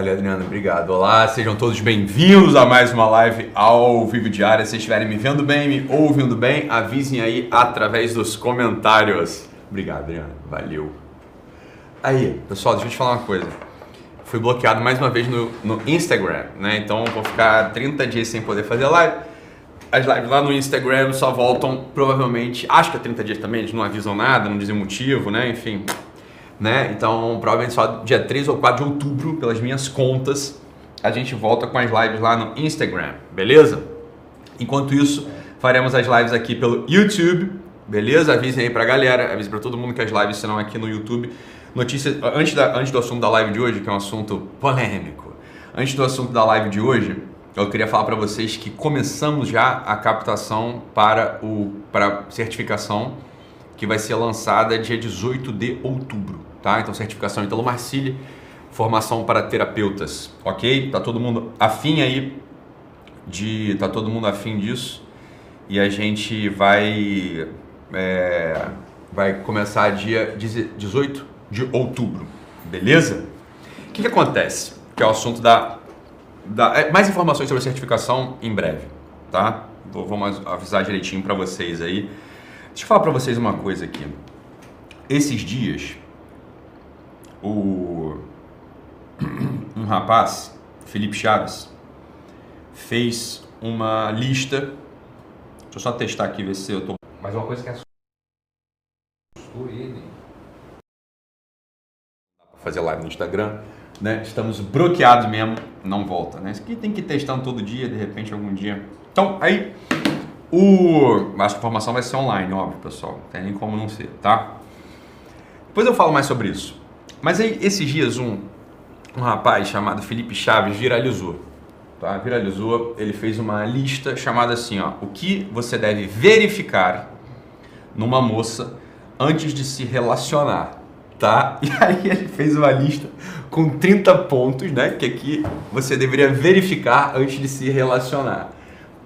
Valeu, Adriano, obrigado. Olá, sejam todos bem-vindos a mais uma live ao vivo diária. Se estiverem me vendo bem, me ouvindo bem, avisem aí através dos comentários. Obrigado, Adriano. Valeu. Aí, pessoal, deixa eu te falar uma coisa. Fui bloqueado mais uma vez no, no Instagram, né? Então vou ficar 30 dias sem poder fazer live. As lives lá no Instagram só voltam provavelmente, acho que é 30 dias também, eles não avisam nada, não dizem motivo, né? Enfim, né? Então, provavelmente só dia 3 ou 4 de outubro, pelas minhas contas, a gente volta com as lives lá no Instagram, beleza? Enquanto isso, faremos as lives aqui pelo YouTube, beleza? Avisem aí pra galera, avisem pra todo mundo que as lives serão aqui no YouTube. Notícia, antes, da, antes do assunto da live de hoje, que é um assunto polêmico, antes do assunto da live de hoje, eu queria falar para vocês que começamos já a captação para o para certificação que vai ser lançada dia 18 de outubro tá? Então certificação Italo Marcilli, formação para terapeutas, ok? Tá todo mundo afim aí de, tá todo mundo afim disso e a gente vai é, vai começar dia 18 de outubro, beleza? O que, que acontece? Que é o assunto da, da é, mais informações sobre certificação em breve, tá? Vou, vou avisar direitinho para vocês aí. Deixa eu falar para vocês uma coisa aqui. Esses dias o um rapaz, Felipe Chaves, fez uma lista. Deixa eu só testar aqui ver se eu tô. Mas uma coisa que assustou ele. Fazer live no Instagram, né? Estamos bloqueados mesmo, não volta, né? Isso aqui tem que ir testando todo dia, de repente algum dia. Então, aí o a formação vai ser online, óbvio, pessoal. Não tem nem como não ser, tá? Depois eu falo mais sobre isso. Mas aí, esses dias, um, um rapaz chamado Felipe Chaves viralizou. Tá? Viralizou, ele fez uma lista chamada assim, ó, o que você deve verificar numa moça antes de se relacionar, tá? E aí ele fez uma lista com 30 pontos, né, que aqui você deveria verificar antes de se relacionar.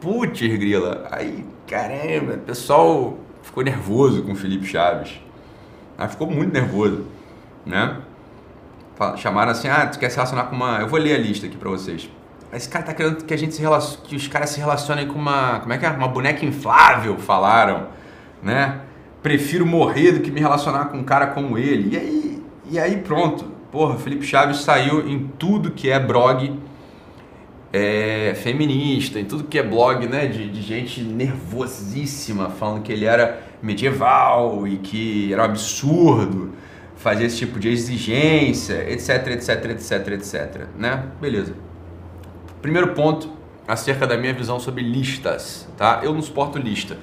Putz, grila, aí, caramba, o pessoal ficou nervoso com o Felipe Chaves. Ah, ficou muito nervoso né? Chamaram assim, ah, tu quer se relacionar com uma... Eu vou ler a lista aqui pra vocês. Esse cara tá querendo que a gente se relacione, que os caras se relacionem com uma, como é que é? Uma boneca inflável, falaram, né? Prefiro morrer do que me relacionar com um cara como ele. E aí, e aí pronto. Porra, Felipe Chaves saiu em tudo que é blog é, feminista, em tudo que é blog, né, de, de gente nervosíssima, falando que ele era medieval e que era um absurdo fazer esse tipo de exigência, etc, etc, etc, etc, né? Beleza. Primeiro ponto acerca da minha visão sobre listas, tá? Eu não suporto lista.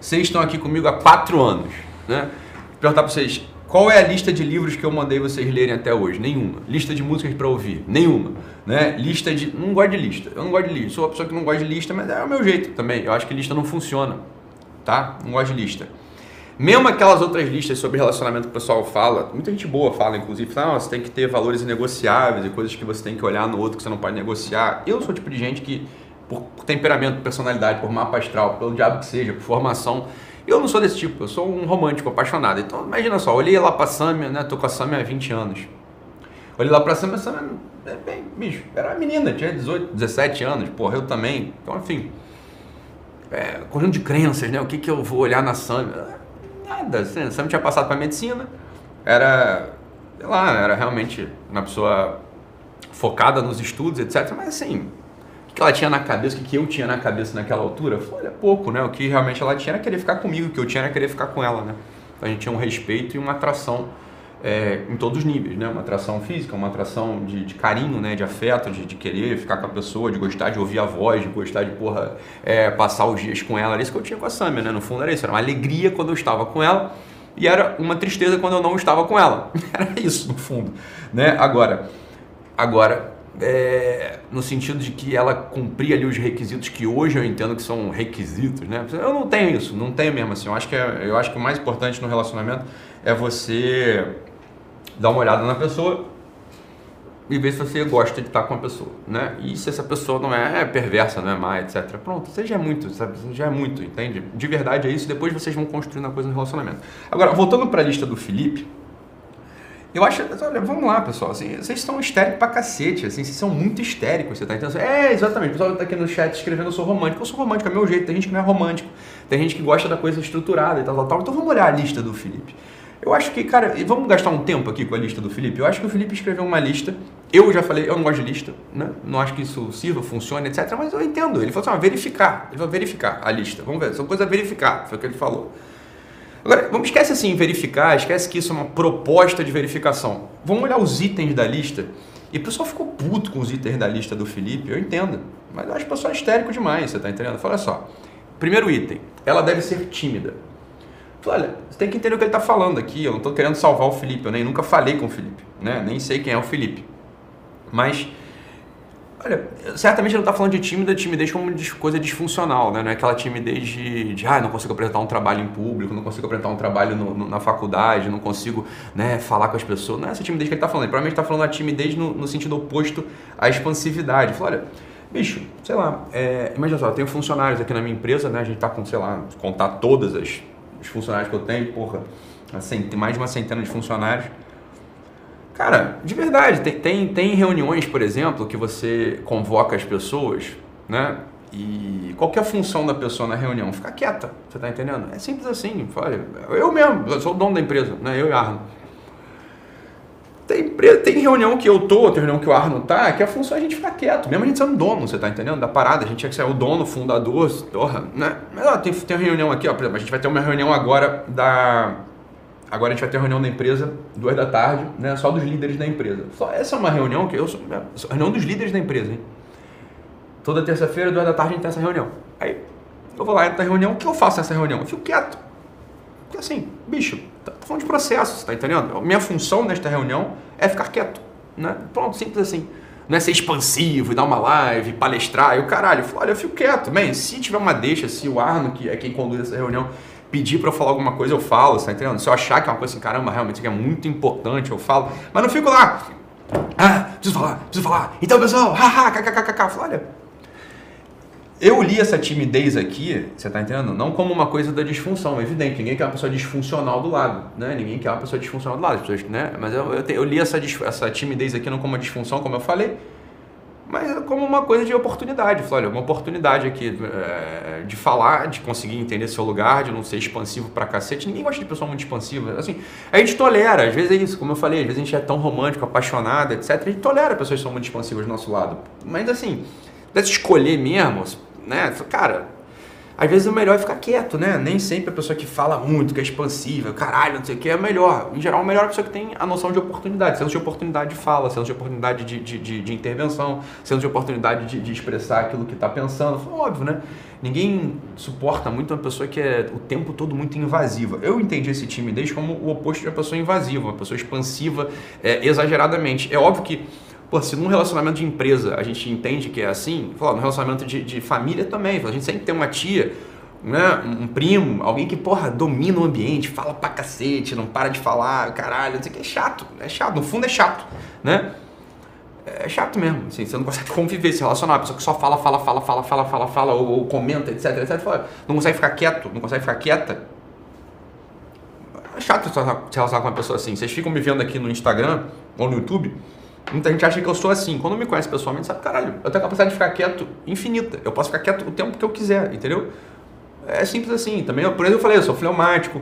Vocês estão aqui comigo há quatro anos, né? Vou perguntar para vocês, qual é a lista de livros que eu mandei vocês lerem até hoje? Nenhuma. Lista de músicas para ouvir? Nenhuma. Né? Lista de. Não gosto de lista. Eu não gosto de lista. Sou uma pessoa que não gosta de lista, mas é o meu jeito também. Eu acho que lista não funciona. Tá? Não gosto de lista. Mesmo aquelas outras listas sobre relacionamento que o pessoal fala, muita gente boa fala, inclusive, fala, ah, você tem que ter valores inegociáveis e coisas que você tem que olhar no outro que você não pode negociar. Eu sou o tipo de gente que, por temperamento, personalidade, por mapa astral, pelo diabo que seja, por formação, eu não sou desse tipo, eu sou um romântico, apaixonado. Então, imagina só, olhei lá pra Samia, né? Tô com a Samia há 20 anos. Olhei lá pra Samia, a Samia, é bem, bicho, era uma menina, tinha 18, 17 anos, porra, eu também. Então, enfim, é, conjunto de crenças, né? O que, que eu vou olhar na Samia? Nada. Assim, sempre tinha passado para medicina. Era, sei lá, era realmente uma pessoa focada nos estudos, etc. Mas assim, o que ela tinha na cabeça, o que eu tinha na cabeça naquela altura? Falei, olha, pouco, né? O que realmente ela tinha era querer ficar comigo, o que eu tinha era querer ficar com ela, né? Então a gente tinha um respeito e uma atração é, em todos os níveis, né? Uma atração física, uma atração de, de carinho, né? De afeto, de, de, querer ficar com a pessoa, de gostar de ouvir a voz, de gostar de, porra, é, passar os dias com ela. Era isso que eu tinha com a Samia, né? No fundo era isso. Era uma alegria quando eu estava com ela e era uma tristeza quando eu não estava com ela. Era isso, no fundo, né? Agora, agora é, no sentido de que ela cumpria ali os requisitos que hoje eu entendo que são requisitos, né? Eu não tenho isso, não tenho mesmo assim. Eu acho que, é, eu acho que o mais importante no relacionamento é você dar uma olhada na pessoa e ver se você gosta de estar com a pessoa, né? E se essa pessoa não é, perversa, não é má, etc. Pronto, você já é muito, sabe? Você já é muito, entende? De verdade é isso, depois vocês vão construindo a coisa no relacionamento. Agora, voltando para a lista do Felipe, Eu acho, olha, vamos lá, pessoal. Assim, vocês estão histéricos pra cacete, assim, vocês são muito histéricos, você tá entendendo? É, exatamente. O pessoal tá aqui no chat escrevendo eu sou romântico. Eu sou romântico, é meu jeito. Tem gente que não é romântico. Tem gente que gosta da coisa estruturada e tal, tal, tal. Então vamos olhar a lista do Felipe. Eu acho que, cara, vamos gastar um tempo aqui com a lista do Felipe. Eu acho que o Felipe escreveu uma lista. Eu já falei, eu não gosto de lista, né? Não acho que isso sirva, funcione, etc. Mas eu entendo. Ele falou assim, ah, verificar. Ele vai verificar a lista. Vamos ver, são coisas a verificar. Foi o que ele falou. Agora, vamos esquece assim verificar, esquece que isso é uma proposta de verificação. Vamos olhar os itens da lista. E o pessoal ficou puto com os itens da lista do Felipe, eu entendo. Mas eu acho o pessoal histérico demais, você tá entendendo? Fala só. Primeiro item, ela deve ser tímida. Olha, você tem que entender o que ele está falando aqui. Eu não estou querendo salvar o Felipe, eu nem nunca falei com o Felipe, né? Nem sei quem é o Felipe. Mas, olha, certamente ele não está falando de tímida, timidez como coisa disfuncional, né? Não é aquela timidez de, de ah, não consigo apresentar um trabalho em público, não consigo apresentar um trabalho no, no, na faculdade, não consigo né, falar com as pessoas. Não é essa timidez que ele está falando. Ele provavelmente está falando da timidez no, no, sentido oposto à expansividade. Falei, olha, bicho, sei lá, é, imagina só, eu tenho funcionários aqui na minha empresa, né? A gente está com, sei lá, contar todas as os funcionários que eu tenho, porra, assim, tem mais de uma centena de funcionários. Cara, de verdade, tem, tem, tem reuniões, por exemplo, que você convoca as pessoas, né? E qual é a função da pessoa na reunião? Ficar quieta, você tá entendendo? É simples assim. Olha, eu mesmo, eu sou o dono da empresa, né? Eu e Arno. Tem, tem reunião que eu tô, tem reunião que o Arno tá, que a função é a gente ficar quieto, mesmo a gente sendo dono, você tá entendendo? Da parada, a gente é que ser o dono, fundador, porra, né? Mas ó, tem, tem reunião aqui, ó, por exemplo, a gente vai ter uma reunião agora da. Agora a gente vai ter uma reunião da empresa, duas da tarde, né? Só dos líderes da empresa. Só, essa é uma reunião que eu sou. Reunião dos líderes da empresa, hein? Toda terça-feira, duas da tarde, a gente tem essa reunião. Aí eu vou lá, entra na reunião, o que eu faço nessa reunião? Eu fico quieto. Porque assim, bicho, tá falando de processo, tá entendendo? Minha função nesta reunião é ficar quieto, né? Pronto, simples assim. Não é ser expansivo, dar uma live, palestrar, e o caralho. Eu falo, olha, eu fico quieto. Bem, se tiver uma deixa, se o Arno, que é quem conduz essa reunião, pedir para eu falar alguma coisa, eu falo, tá entendendo? Se eu achar que é uma coisa assim, caramba, realmente isso aqui é muito importante, eu falo. Mas não fico lá, ah, preciso falar, preciso falar. Então, pessoal, haha, kkkk. Olha, eu li essa timidez aqui, você está entendendo? Não como uma coisa da disfunção, é evidente. Ninguém quer uma pessoa disfuncional do lado, né? Ninguém quer uma pessoa disfuncional do lado. As pessoas, né? Mas eu, eu, te, eu li essa, essa timidez aqui não como uma disfunção, como eu falei, mas como uma coisa de oportunidade. Falei, olha, uma oportunidade aqui é, de falar, de conseguir entender seu lugar, de não ser expansivo pra cacete. Ninguém gosta de pessoa muito expansiva. Assim, a gente tolera, às vezes é isso, como eu falei, às vezes a gente é tão romântico, apaixonado, etc. A gente tolera pessoas que são muito expansivas do nosso lado. Mas assim, deve escolher mesmo né? Cara, às vezes o melhor é ficar quieto, né? Nem sempre a pessoa que fala muito, que é expansiva, caralho, não sei o que, é melhor. Em geral, o melhor é a pessoa que tem a noção de oportunidade, senso de oportunidade de fala, senso de oportunidade de, de, de, de intervenção, de oportunidade de, de expressar aquilo que está pensando. Óbvio, né? Ninguém suporta muito uma pessoa que é o tempo todo muito invasiva. Eu entendi esse timidez como o oposto de uma pessoa invasiva, uma pessoa expansiva é, exageradamente. É óbvio que Pô, se num relacionamento de empresa a gente entende que é assim, fala, no relacionamento de, de família também. A gente sempre tem uma tia, né, um primo, alguém que, porra, domina o ambiente, fala pra cacete, não para de falar, caralho, não sei o que, é chato, é chato, no fundo é chato, né? É chato mesmo, assim, você não consegue conviver, se relacionar, a pessoa que só fala, fala, fala, fala, fala, fala, fala, ou, ou comenta, etc, etc, não consegue ficar quieto, não consegue ficar quieta. É chato se relacionar com uma pessoa assim. Vocês ficam me vendo aqui no Instagram ou no YouTube, Muita gente acha que eu sou assim. Quando me conhece pessoalmente, sabe, caralho, eu tenho a capacidade de ficar quieto infinita. Eu posso ficar quieto o tempo que eu quiser, entendeu? É simples assim. Também, por exemplo, eu falei, eu sou fleumático,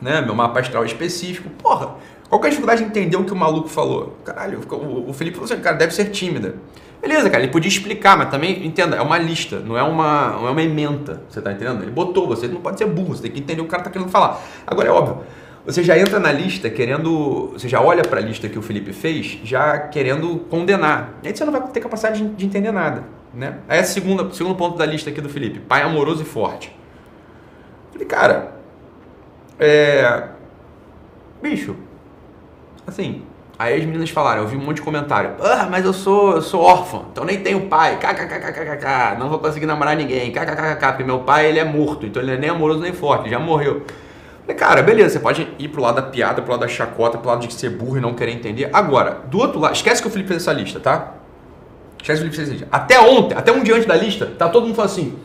né? Meu mapa astral é específico. Porra, qual é a dificuldade de entender o que o maluco falou? Caralho, o Felipe falou assim, cara, deve ser tímida. Beleza, cara, ele podia explicar, mas também, entenda, é uma lista, não é uma, não é uma ementa, você tá entendendo? Ele botou, você não pode ser burro, você tem que entender o que o cara tá querendo falar. Agora, é óbvio, você já entra na lista querendo. Você já olha para a lista que o Felipe fez, já querendo condenar. E aí você não vai ter capacidade de, de entender nada. Né? Aí é o segundo, ponto da lista aqui do Felipe: pai amoroso e forte. Falei, cara. É. Bicho. Assim. Aí as meninas falaram, eu vi um monte de comentário. Ah, mas eu sou, eu sou órfã, então nem tenho pai. KKKKKK, não vou conseguir namorar ninguém. KKKK, porque meu pai ele é morto, então ele é nem amoroso nem forte, já morreu. Falei, cara, beleza, você pode ir pro lado da piada, pro lado da chacota, pro lado de ser burro e não querer entender. Agora, do outro lado, esquece que o Felipe fez essa lista, tá? Esquece que o Felipe fez essa lista. Até ontem, até um dia antes da lista, tá todo mundo falando assim,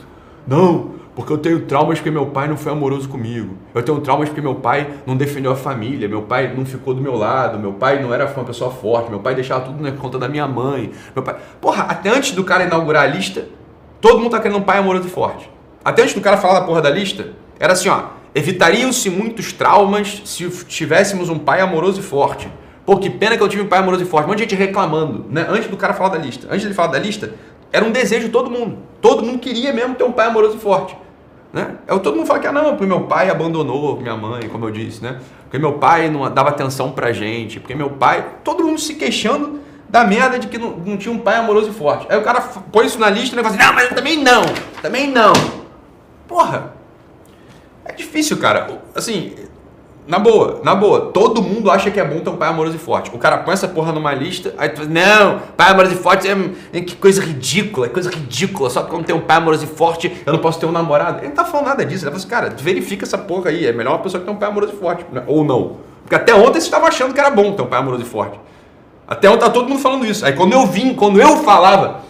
não, porque eu tenho traumas porque meu pai não foi amoroso comigo. Eu tenho traumas porque meu pai não defendeu a família, meu pai não ficou do meu lado, meu pai não era uma pessoa forte, meu pai deixava tudo na conta da minha mãe. Meu pai... Porra, até antes do cara inaugurar a lista, todo mundo tá querendo um pai amoroso e forte. Até antes do cara falar da porra da lista, era assim, ó, evitariam-se muitos traumas se tivéssemos um pai amoroso e forte. Pô, que pena que eu tive um pai amoroso e forte. Um monte de gente reclamando, né? Antes do cara falar da lista. Antes de ele falar da lista, era um desejo de todo mundo. Todo mundo queria mesmo ter um pai amoroso e forte. Né? É, todo mundo fala que ah, não, porque meu pai abandonou minha mãe, como eu disse, né? Porque meu pai não dava atenção pra gente, porque meu pai. Todo mundo se queixando da merda de que não, não tinha um pai amoroso e forte. Aí o cara põe isso na lista e fala assim, não, mas também não, também não. Porra, é difícil, cara. Assim, na boa, na boa, todo mundo acha que é bom ter um pai amoroso e forte. O cara põe essa porra numa lista, aí tu não, pai amoroso e forte é, é que coisa ridícula, é coisa ridícula. Só porque eu não tenho um pai amoroso e forte, eu não posso ter um namorado. Ele não tá falando nada disso. Ele fala assim, cara, verifica essa porra aí. É melhor uma pessoa que tem um pai amoroso e forte. Né? Ou não. Porque até ontem você estava achando que era bom ter um pai amoroso e forte. Até ontem tá todo mundo falando isso. Aí quando eu vim, quando eu falava,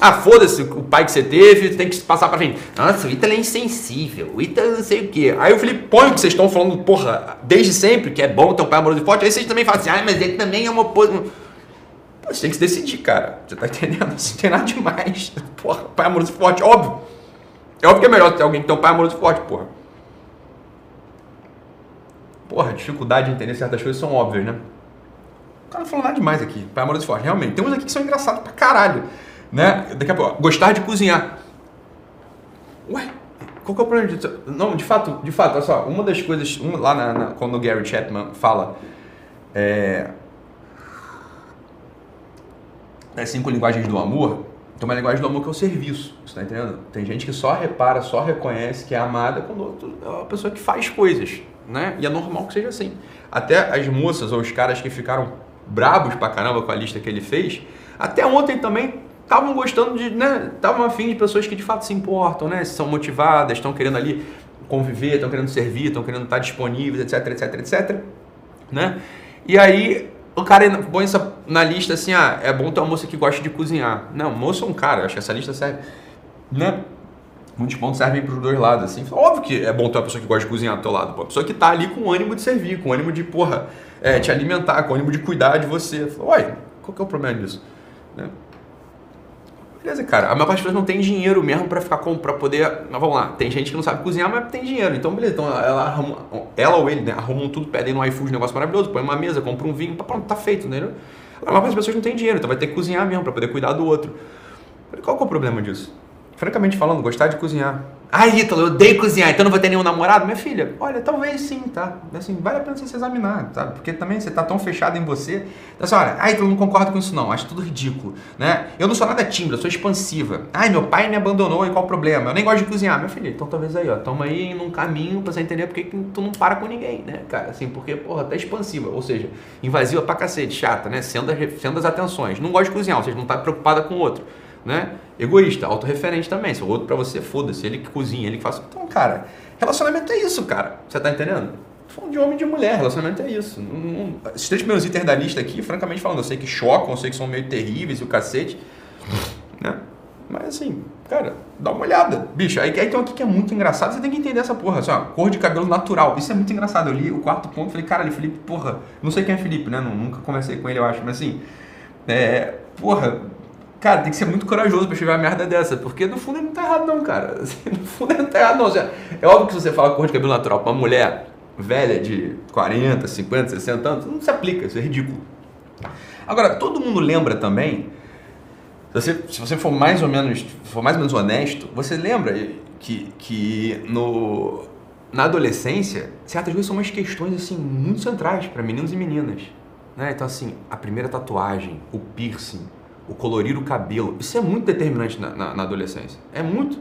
ah, foda-se o pai que você teve, tem que passar pra frente. Nossa, o Ítalo é insensível, o Ítalo não sei o quê. Aí eu falei, põe o que vocês estão falando, porra, desde sempre, que é bom ter um pai amoroso e forte. Aí vocês também falam assim, ah, mas ele também é uma oposição. Você tem que se decidir, cara. Você tá entendendo? Não tem nada demais. Porra, pai amoroso e forte, óbvio. É óbvio que é melhor ter alguém que tem um pai amoroso e forte, porra. Porra, dificuldade de entender certas coisas são óbvias, né? O cara não falou nada demais aqui. Pai amoroso e forte, realmente. Tem uns aqui que são engraçados pra caralho né? Daqui a pouco, gostar de cozinhar. Ué, qual que é o problema disso? Não, de fato, de fato, olha só, uma das coisas, lá na, na, quando o Gary Chapman fala é, as cinco linguagens do amor, tem uma linguagem do amor que é o serviço, você tá entendendo? Tem gente que só repara, só reconhece que é amada quando outro é uma pessoa que faz coisas, né? E é normal que seja assim. Até as moças ou os caras que ficaram brabos pra caramba com a lista que ele fez, até ontem também estavam gostando de, né? Estavam afim de pessoas que de fato se importam, né? São motivadas, estão querendo ali conviver, estão querendo servir, estão querendo estar disponíveis, etc, etc, etc, né? E aí o cara põe isso na lista assim, ah, é bom ter uma moça que gosta de cozinhar. Não, moça é um cara, acho que essa lista serve, né? Muitos pontos servem para os dois lados, assim. Óbvio que é bom ter uma pessoa que gosta de cozinhar do teu lado. Uma pessoa que tá ali com ânimo de servir, com ânimo de, porra, é, te alimentar, com ânimo de cuidar de você. Uai, qual que é o problema disso? Né? Beleza, cara. A maior parte das pessoas não tem dinheiro mesmo para ficar com, para poder. Mas vamos lá, tem gente que não sabe cozinhar, mas tem dinheiro. Então, beleza. Então, ela, arruma, ela ou ele, né, arrumam tudo, pedem no iFood um negócio maravilhoso, põe uma mesa, compra um vinho, pronto, tá feito, né? A maior parte das pessoas não tem dinheiro, então vai ter que cozinhar mesmo para poder cuidar do outro. Qual que é o problema disso? Francamente falando, gostar de cozinhar Ai, Ítalo, eu odeio cozinhar, então não vou ter nenhum namorado? Minha filha, olha, talvez sim, tá? Assim, vale a pena você se examinar, sabe? Porque também você tá tão fechado em você. Então, assim, olha, ai, Ítalo, não concordo com isso não, acho tudo ridículo, né? Eu não sou nada tímida, sou expansiva. Ai, meu pai me abandonou, e qual o problema? Eu nem gosto de cozinhar. Minha filha, então talvez aí, ó, toma aí num caminho pra você entender porque que tu não para com ninguém, né, cara? Assim, porque, porra, tá expansiva, ou seja, invasiva pra cacete, chata, né? Sendo, sendo as atenções. Não gosta de cozinhar, ou seja, não tá preocupada com o outro né? Egoísta, autorreferente também. Se o outro para você, foda-se, ele que cozinha, ele que faz. Então, cara, relacionamento é isso, cara. Você tá entendendo? De homem e de mulher, relacionamento é isso. esses três primeiros itens da lista aqui, francamente falando, eu sei que chocam, eu sei que são meio terríveis e o cacete, né? Mas assim, cara, dá uma olhada. Bicho, aí, aí tem um aqui que é muito engraçado, você tem que entender essa porra, assim, ó, cor de cabelo natural. Isso é muito engraçado. Eu li o quarto ponto falei, cara, ali, Felipe, porra, não sei quem é Felipe, né? Nunca conversei com ele, eu acho, mas assim, é, porra, Cara, tem que ser muito corajoso pra escrever uma merda dessa, porque no fundo ele não tá errado não, cara. No fundo ele não tá errado não. É óbvio que se você fala cor de cabelo natural pra uma mulher velha de 40, 50, 60 anos, não se aplica, isso é ridículo. Agora, todo mundo lembra também, se você, se você for mais ou menos for mais ou menos honesto, você lembra que, que no, na adolescência, certas coisas são umas questões assim muito centrais para meninos e meninas. Né? Então, assim, a primeira tatuagem, o piercing, o colorir o cabelo. Isso é muito determinante na, na, na, adolescência. É muito.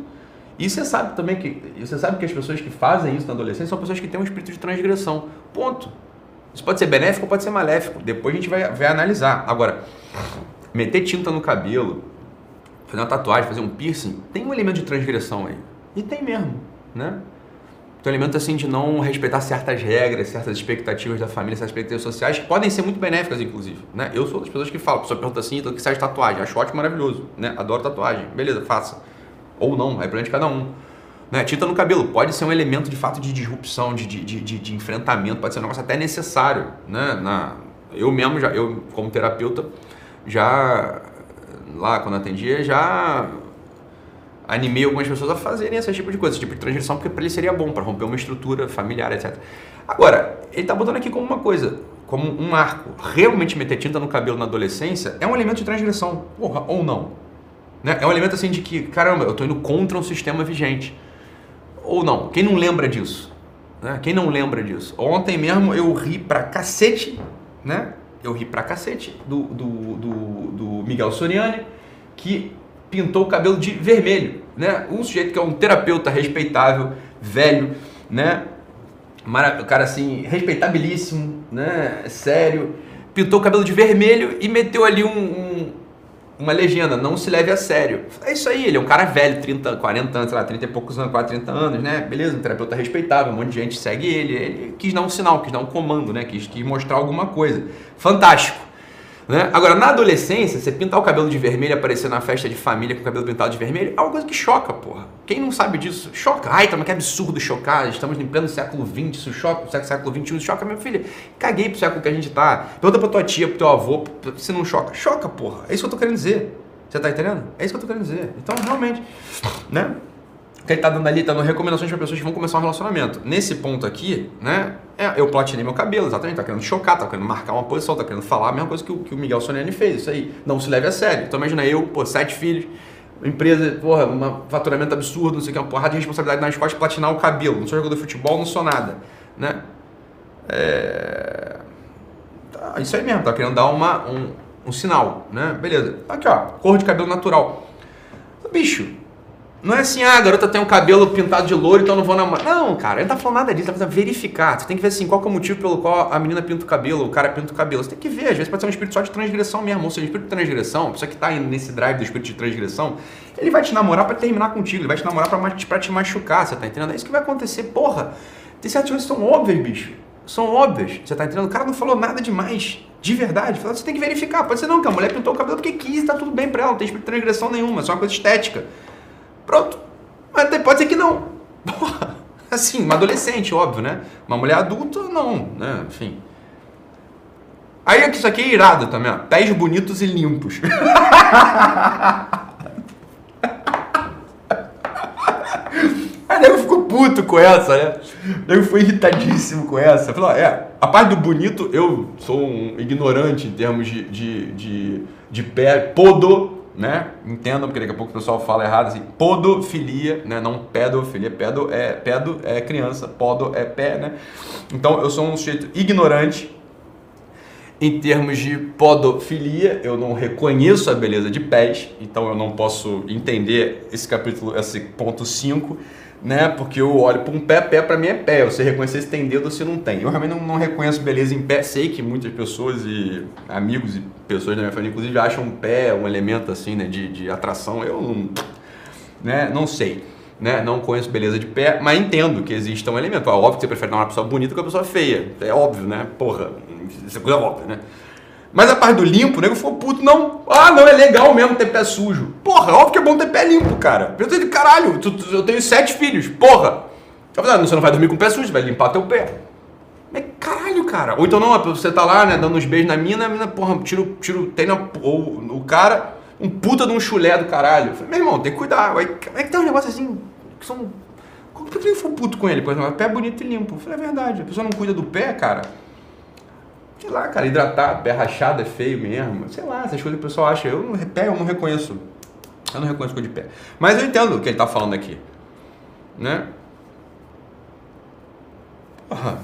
E você sabe também que você sabe que as pessoas que fazem isso na adolescência são pessoas que têm um espírito de transgressão. Ponto. Isso pode ser benéfico ou pode ser maléfico. Depois a gente vai, vai analisar. Agora, meter tinta no cabelo, fazer uma tatuagem, fazer um piercing, tem um elemento de transgressão aí. E tem mesmo, né? Então, elemento assim de não respeitar certas regras, certas expectativas da família, certas expectativas sociais, que podem ser muito benéficas, inclusive. Né? Eu sou das pessoas que falam, a pessoa pergunta assim, então que sai de tatuagem? Acho ótimo, maravilhoso, né? Adoro tatuagem. Beleza, faça. Ou não, é problema de cada um. Né? Tinta no cabelo pode ser um elemento de fato de disrupção, de, de, de, de enfrentamento, pode ser um negócio até necessário. Né? Na, eu mesmo, já, eu como terapeuta, já lá quando atendia, já animei algumas pessoas a fazerem esse tipo de coisa, esse tipo de transgressão, porque para ele seria bom, para romper uma estrutura familiar, etc. Agora, ele está botando aqui como uma coisa, como um marco. Realmente meter tinta no cabelo na adolescência é um elemento de transgressão, porra, ou não. Né? É um elemento assim de que, caramba, eu estou indo contra um sistema vigente. Ou não. Quem não lembra disso? Né? Quem não lembra disso? Ontem mesmo eu ri pra cacete, né? Eu ri pra cacete do, do, do, do Miguel Soriani, que pintou o cabelo de vermelho, né? Um sujeito que é um terapeuta respeitável, velho, né? O cara assim, respeitabilíssimo, né? Sério. Pintou o cabelo de vermelho e meteu ali um, um uma legenda, não se leve a sério. É isso aí, ele é um cara velho, 30, 40 anos, sei lá, 30 e poucos anos, quase 30 anos, né? Beleza, um terapeuta respeitável, um monte de gente segue ele. Ele quis dar um sinal, quis dar um comando, né? Quis, quis mostrar alguma coisa. Fantástico. Né? Agora, na adolescência, você pintar o cabelo de vermelho e aparecer na festa de família com o cabelo pintado de vermelho é uma coisa que choca, porra. Quem não sabe disso? Choca. Ai, tá, mas que absurdo chocar. Estamos em pleno século XX, isso choca, século XXI, isso choca, minha filha. Caguei pro século que a gente tá. Pergunta pra tua tia, pro teu avô, se não choca. Choca, porra. É isso que eu tô querendo dizer. Você tá entendendo? É isso que eu tô querendo dizer. Então, realmente, né? Que ele tá dando ali, tá dando recomendações para pessoas que vão começar um relacionamento. Nesse ponto aqui, né, é, eu platinei meu cabelo, exatamente, tá querendo chocar, tá querendo marcar uma posição, tá querendo falar a mesma coisa que o, que o Miguel Soniani fez, isso aí. Não se leve a sério. Então imagina eu, pô, sete filhos, empresa, porra, um faturamento absurdo, não sei o que, uma porrada de responsabilidade nas costas, platinar o cabelo. Não sou jogador de futebol, não sou nada, né? É... Tá, isso aí mesmo, tá querendo dar uma, um, um sinal, né? Beleza. Aqui, ó, cor de cabelo natural. Bicho, não é assim, ah, a garota tem um cabelo pintado de louro, então não vou namorar. Não, cara, ele não tá falando nada disso, tá verificar. Você tem que ver assim, qual é o motivo pelo qual a menina pinta o cabelo, o cara pinta o cabelo. Você tem que ver, às vezes pode ser um espírito só de transgressão mesmo. Ou seja, espírito de transgressão, a pessoa que tá nesse drive do espírito de transgressão, ele vai te namorar para terminar contigo, ele vai te namorar pra, pra te machucar, você tá entendendo? É isso que vai acontecer, porra. Tem certas coisas que são óbvias, bicho. São óbvias, você tá entendendo? O cara não falou nada demais, de verdade. Você tem que verificar. Pode ser não, que a mulher pintou o cabelo porque quis, tá tudo bem pra ela, não tem espírito de transgressão nenhuma, é só uma coisa estética. Pronto, mas pode ser que não. Assim, uma adolescente, óbvio, né? Uma mulher adulta, não, né? Enfim. Aí isso aqui é irado também, ó. Pés bonitos e limpos. Aí nego ficou puto com essa, né? Nego foi irritadíssimo com essa. Falou, é, a parte do bonito, eu sou um ignorante em termos de, de, de, de pé, podo, né? Entendam, porque daqui a pouco o pessoal fala errado assim, podofilia, né? Não pedofilia, pedo é pedo é criança, podo é pé, né? Então eu sou um sujeito ignorante em termos de podofilia, eu não reconheço a beleza de pés, então eu não posso entender esse capítulo, esse ponto 5 né? Porque eu olho para um pé, pé para mim é pé. Eu sei reconhecer se tem dedo ou se não tem. Eu realmente não, não, reconheço beleza em pé. Sei que muitas pessoas e amigos e pessoas da minha família, inclusive, acham um pé um elemento assim, né? De, de atração. Eu não, né? Não sei. Né? Não conheço beleza de pé, mas entendo que existe um elemento. É óbvio que você prefere dar uma pessoa bonita que uma pessoa feia. É óbvio, né? Porra, isso é coisa óbvia, né? Mas a parte do limpo, o nego ficou puto, não. Ah, não, é legal mesmo ter pé sujo. Porra, óbvio que é bom ter pé limpo, cara. Eu de caralho, tu, tu, eu tenho sete filhos, porra. Você não vai dormir com o pé sujo, vai limpar teu pé. Mas caralho, cara. Ou então não, você tá lá, né, dando uns beijos na mina, a mina, porra, tira, tira, tem na, ou o cara, um puta de um chulé do caralho. Eu falei, meu irmão, tem que cuidar. Aí, é que tem um negócio assim, que são... Por que eu for puto com ele? Por exemplo, pé bonito e limpo. Eu falei, é verdade, a pessoa não cuida do pé, cara sei lá, cara, hidratar, pé rachado é feio mesmo. Sei lá, essas coisas que o pessoal acha. Eu não, pé eu não reconheço. Eu não reconheço cor de pé. Mas eu entendo o que ele tá falando aqui. Né? Porra.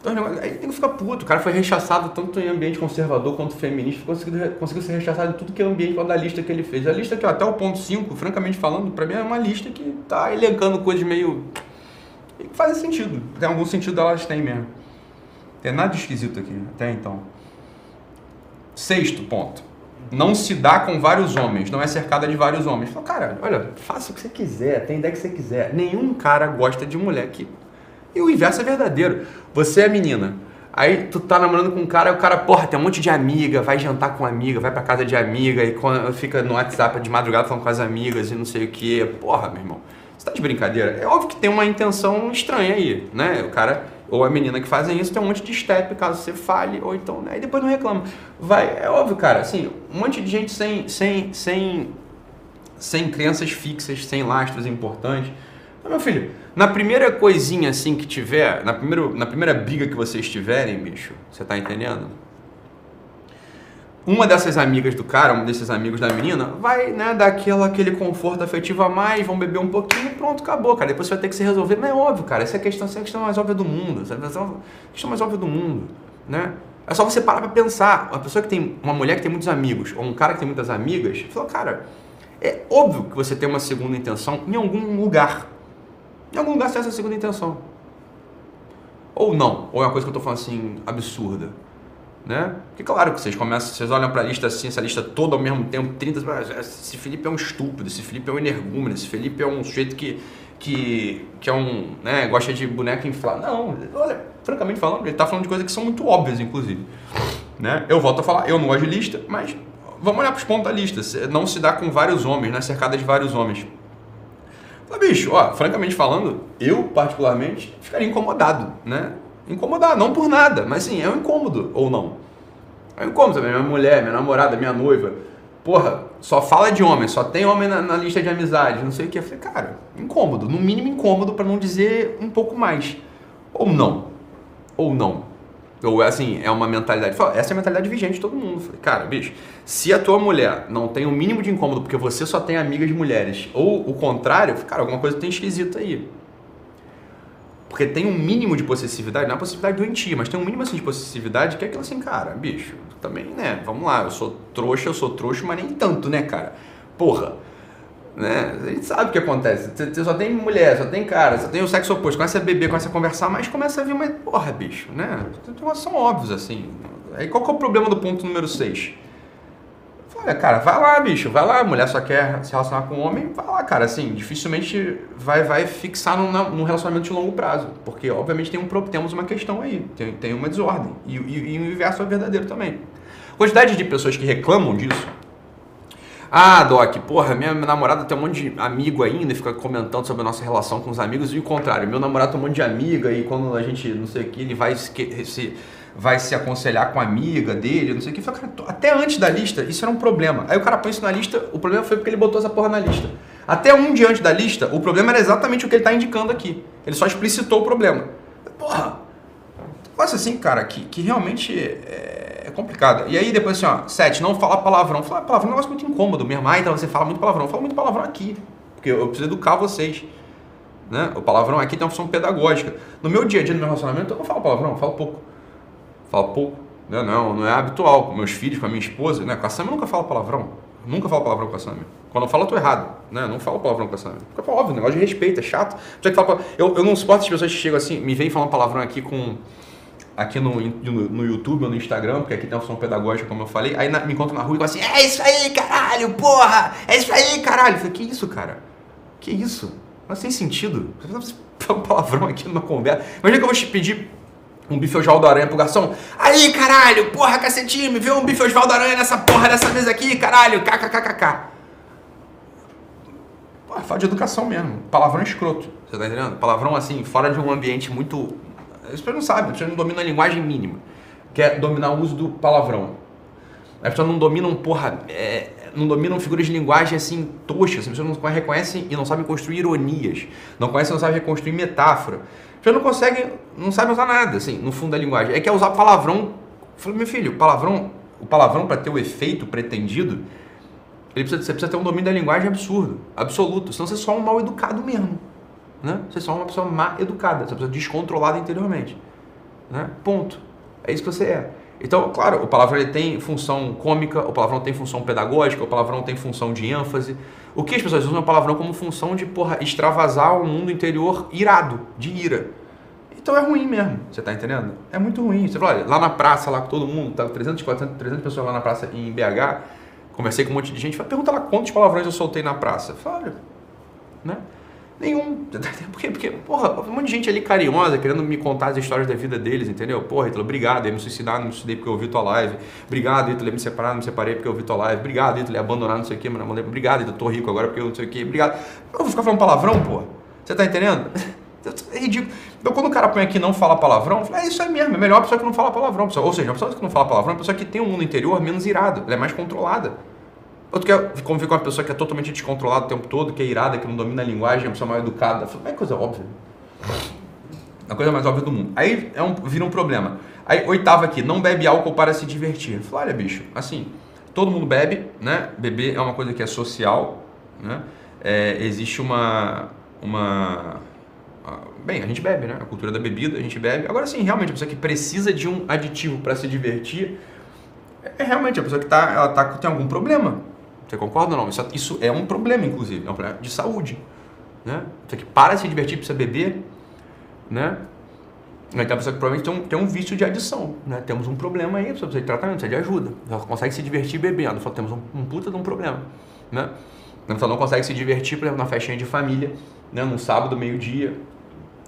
Então, aí tem que ficar puto. O cara foi rechaçado tanto em ambiente conservador quanto feminista. Conseguiu, conseguiu ser rechaçado em tudo que é ambiente da lista que ele fez. A lista ó, até o ponto 5, francamente falando, pra mim é uma lista que tá elencando coisas meio. que fazem sentido. Tem algum sentido elas têm mesmo. Tem nada de esquisito aqui, até então. Sexto ponto. Não se dá com vários homens, não é cercada de vários homens. Fala, cara, olha, faça o que você quiser, tem ideia que você quiser. Nenhum cara gosta de mulher que. E o inverso é verdadeiro. Você é menina. Aí tu tá namorando com um cara e o cara, porra, tem um monte de amiga, vai jantar com amiga, vai pra casa de amiga e fica no WhatsApp de madrugada falando com as amigas e não sei o que. Porra, meu irmão. Você tá de brincadeira? É óbvio que tem uma intenção estranha aí, né? O cara ou a menina que fazem isso tem um monte de step caso você fale, ou então, né? E depois não reclama. Vai, é óbvio, cara, assim, um monte de gente sem, sem, sem, sem crenças fixas, sem lastros importantes. Mas, meu filho, na primeira coisinha assim que tiver, na, primeiro, na primeira briga que vocês tiverem, bicho, você tá entendendo? Uma dessas amigas do cara, um desses amigos da menina, vai, né, dar aquela, aquele conforto afetivo a mais, vão beber um pouquinho e pronto, acabou, cara. Depois você vai ter que se resolver. Mas é óbvio, cara, essa é a questão, essa é a questão mais óbvia do mundo, essa é a questão mais óbvia do mundo, né? É só você parar pra pensar. Uma pessoa que tem, uma mulher que tem muitos amigos, ou um cara que tem muitas amigas, fala, cara, é óbvio que você tem uma segunda intenção em algum lugar. Em algum lugar você tem essa segunda intenção. Ou não, ou é uma coisa que eu tô falando assim, absurda né? Porque claro que vocês começam, vocês olham para a lista assim, essa lista toda ao mesmo tempo, 30, esse Felipe é um estúpido, esse Felipe é um energúmeno, esse Felipe é um sujeito que que, que é um, né, gosta de boneca inflada. Não, olha, francamente falando, ele está falando de coisas que são muito óbvias, inclusive. Né? Eu volto a falar, eu não gosto de lista, mas vamos olhar para os pontos da lista. Não se dá com vários homens, né, cercada de vários homens. Fala, bicho, ó, francamente falando, eu particularmente ficaria incomodado, né? Incomodar, não por nada, mas sim, é um incômodo ou não. É um incômodo. Minha mulher, minha namorada, minha noiva, porra, só fala de homem, só tem homem na, na lista de amizade, não sei o que. Eu falei, cara, incômodo, no mínimo incômodo para não dizer um pouco mais. Ou não. Ou não. Ou assim, é uma mentalidade. Essa é a mentalidade vigente de todo mundo. Falei, cara, bicho, se a tua mulher não tem o um mínimo de incômodo porque você só tem amigas mulheres, ou o contrário, cara, alguma coisa tem esquisito aí. Porque tem um mínimo de possessividade, não é possessividade doentia, mas tem um mínimo assim de possessividade que é aquilo assim, cara, bicho, também, né? Vamos lá, eu sou trouxa, eu sou trouxa, mas nem tanto, né, cara? Porra. Né? A gente sabe o que acontece. Você só tem mulher, só tem cara, só tem o sexo oposto, começa a beber, começa a conversar, mas começa a vir uma. Porra, bicho, né? São óbvios assim. Aí qual que é o problema do ponto número 6? Olha, cara, vai lá, bicho, vai lá. A mulher só quer se relacionar com o homem, vai lá, cara. Assim, dificilmente vai, vai fixar num, num relacionamento de longo prazo. Porque, obviamente, tem um, temos uma questão aí, tem, tem uma desordem. E, e, e o inverso é verdadeiro também. Quantidade de pessoas que reclamam disso. Ah, Doc, porra, minha namorada tem um monte de amigo ainda fica comentando sobre a nossa relação com os amigos. E o contrário, meu namorado tem um monte de amiga e quando a gente, não sei o que, ele vai se, se vai se aconselhar com a amiga dele, não sei o que. Cara, até antes da lista, isso era um problema. Aí o cara põe isso na lista, o problema foi porque ele botou essa porra na lista. Até um dia antes da lista, o problema era exatamente o que ele está indicando aqui. Ele só explicitou o problema. Porra, negócio assim, cara, que, que realmente é, é complicado. E aí depois assim, ó, sete, não fala palavrão. Fala palavrão é um negócio muito incômodo mesmo. Ah, então você fala muito palavrão. Fala muito palavrão aqui, porque eu preciso educar vocês. Né? O palavrão aqui tem uma função pedagógica. No meu dia a dia, no meu relacionamento, eu não falo palavrão, eu falo pouco. Falo pouco. Né? Não, não é habitual. Com meus filhos, com a minha esposa, né? com a Sam eu nunca falo palavrão. Nunca falo palavrão com a Sam. Quando eu falo, eu tô errado. Né? Não falo palavrão com a Sam. Porque, óbvio, negócio de respeito, é chato. Eu, eu não suporto as pessoas que chegam assim, me vêm falando palavrão aqui com aqui no, no, no, YouTube ou no Instagram, porque aqui tem uma função pedagógica, como eu falei, aí na, me encontro na rua e falo assim, é isso aí, caralho, porra! É isso aí, caralho! Eu falei, que isso, cara? Que isso? Não tem sentido. Você tá um palavrão aqui numa conversa. Imagina que eu vou te pedir um bife Osvaldo Aranha pro garçom. Aí, caralho, porra, cacetinho, me vê um bife Osvaldo Aranha nessa porra dessa mesa aqui, caralho, kkkk. Pô, fala de educação mesmo. Palavrão escroto. Você tá entendendo? Palavrão assim, fora de um ambiente muito. As pessoas não sabem, as pessoas não dominam a linguagem mínima. Que é dominar o uso do palavrão. As pessoas não dominam, porra, é, não dominam figuras de linguagem assim toscas. As pessoas não reconhecem e não sabem construir ironias. Não conhecem não sabem reconstruir metáfora. Pessoas não conseguem, não sabem usar nada, assim, no fundo da linguagem. É que é usar palavrão. Falei, meu filho, palavrão, o palavrão para ter o efeito pretendido, ele precisa, você precisa ter um domínio da linguagem absurdo, absoluto. Senão você é só um mal educado mesmo. Né? Você é só uma pessoa má educada, você é uma pessoa descontrolada interiormente. Né? Ponto. É isso que você é. Então, claro, o palavrão ele tem função cômica, o palavrão tem função pedagógica, o palavrão tem função de ênfase. O que as pessoas usam o palavrão como função de, porra, extravasar o mundo interior irado, de ira. Então é ruim mesmo, você tá entendendo? É muito ruim. Você fala, olha, lá na praça, lá com todo mundo, tá 300, 400, 300 pessoas lá na praça em BH, conversei com um monte de gente, falei, pergunta lá quantos palavrões eu soltei na praça. Fala, olha, né? Nenhum. Por quê? Porque, porra, um monte de gente ali carinhosa, querendo me contar as histórias da vida deles, entendeu? Porra, Ítalo, obrigado, ia me suicidar, não me suicidei porque eu ouvi tua live. Obrigado, ia me separar, não me separei porque eu ouvi tua live. Obrigado, ia abandonar não sei o quê, mano. Obrigado, Ítalo, tô rico agora porque eu não sei o quê. Obrigado. Eu vou ficar falando palavrão, porra. Você tá entendendo? É ridículo. Então, quando o cara põe aqui não fala palavrão, eu falo, é isso aí mesmo, é melhor a pessoa que não fala palavrão. Ou seja, a pessoa que não fala palavrão é a pessoa que tem um mundo interior menos irado, ela é mais controlada. Outro quer conviver com uma pessoa que é totalmente descontrolada o tempo todo, que é irada, que não domina a linguagem, é uma pessoa mal educada. É coisa óbvia. A coisa mais óbvia do mundo. Aí é um, vira um problema. Aí, oitava aqui, não bebe álcool para se divertir. Eu falo, olha, bicho, assim, todo mundo bebe, né? Beber é uma coisa que é social, né? É, existe uma, uma Bem, a gente bebe, né? A cultura da bebida, a gente bebe. Agora sim, realmente, a pessoa que precisa de um aditivo para se divertir é realmente a pessoa que tá, ela tá, tem algum problema. Você concorda ou não? Isso, isso é um problema, inclusive, é um problema de saúde. Né? Você que para de se divertir, precisa beber, né? Então, a pessoa que provavelmente tem um, tem um vício de adição, né? Temos um problema aí, precisa de tratamento, precisa de ajuda. Ela consegue se divertir bebendo, só temos um, um puta de um problema, né? A pessoa não consegue se divertir, por exemplo, na festinha de família, né? Num sábado, meio-dia,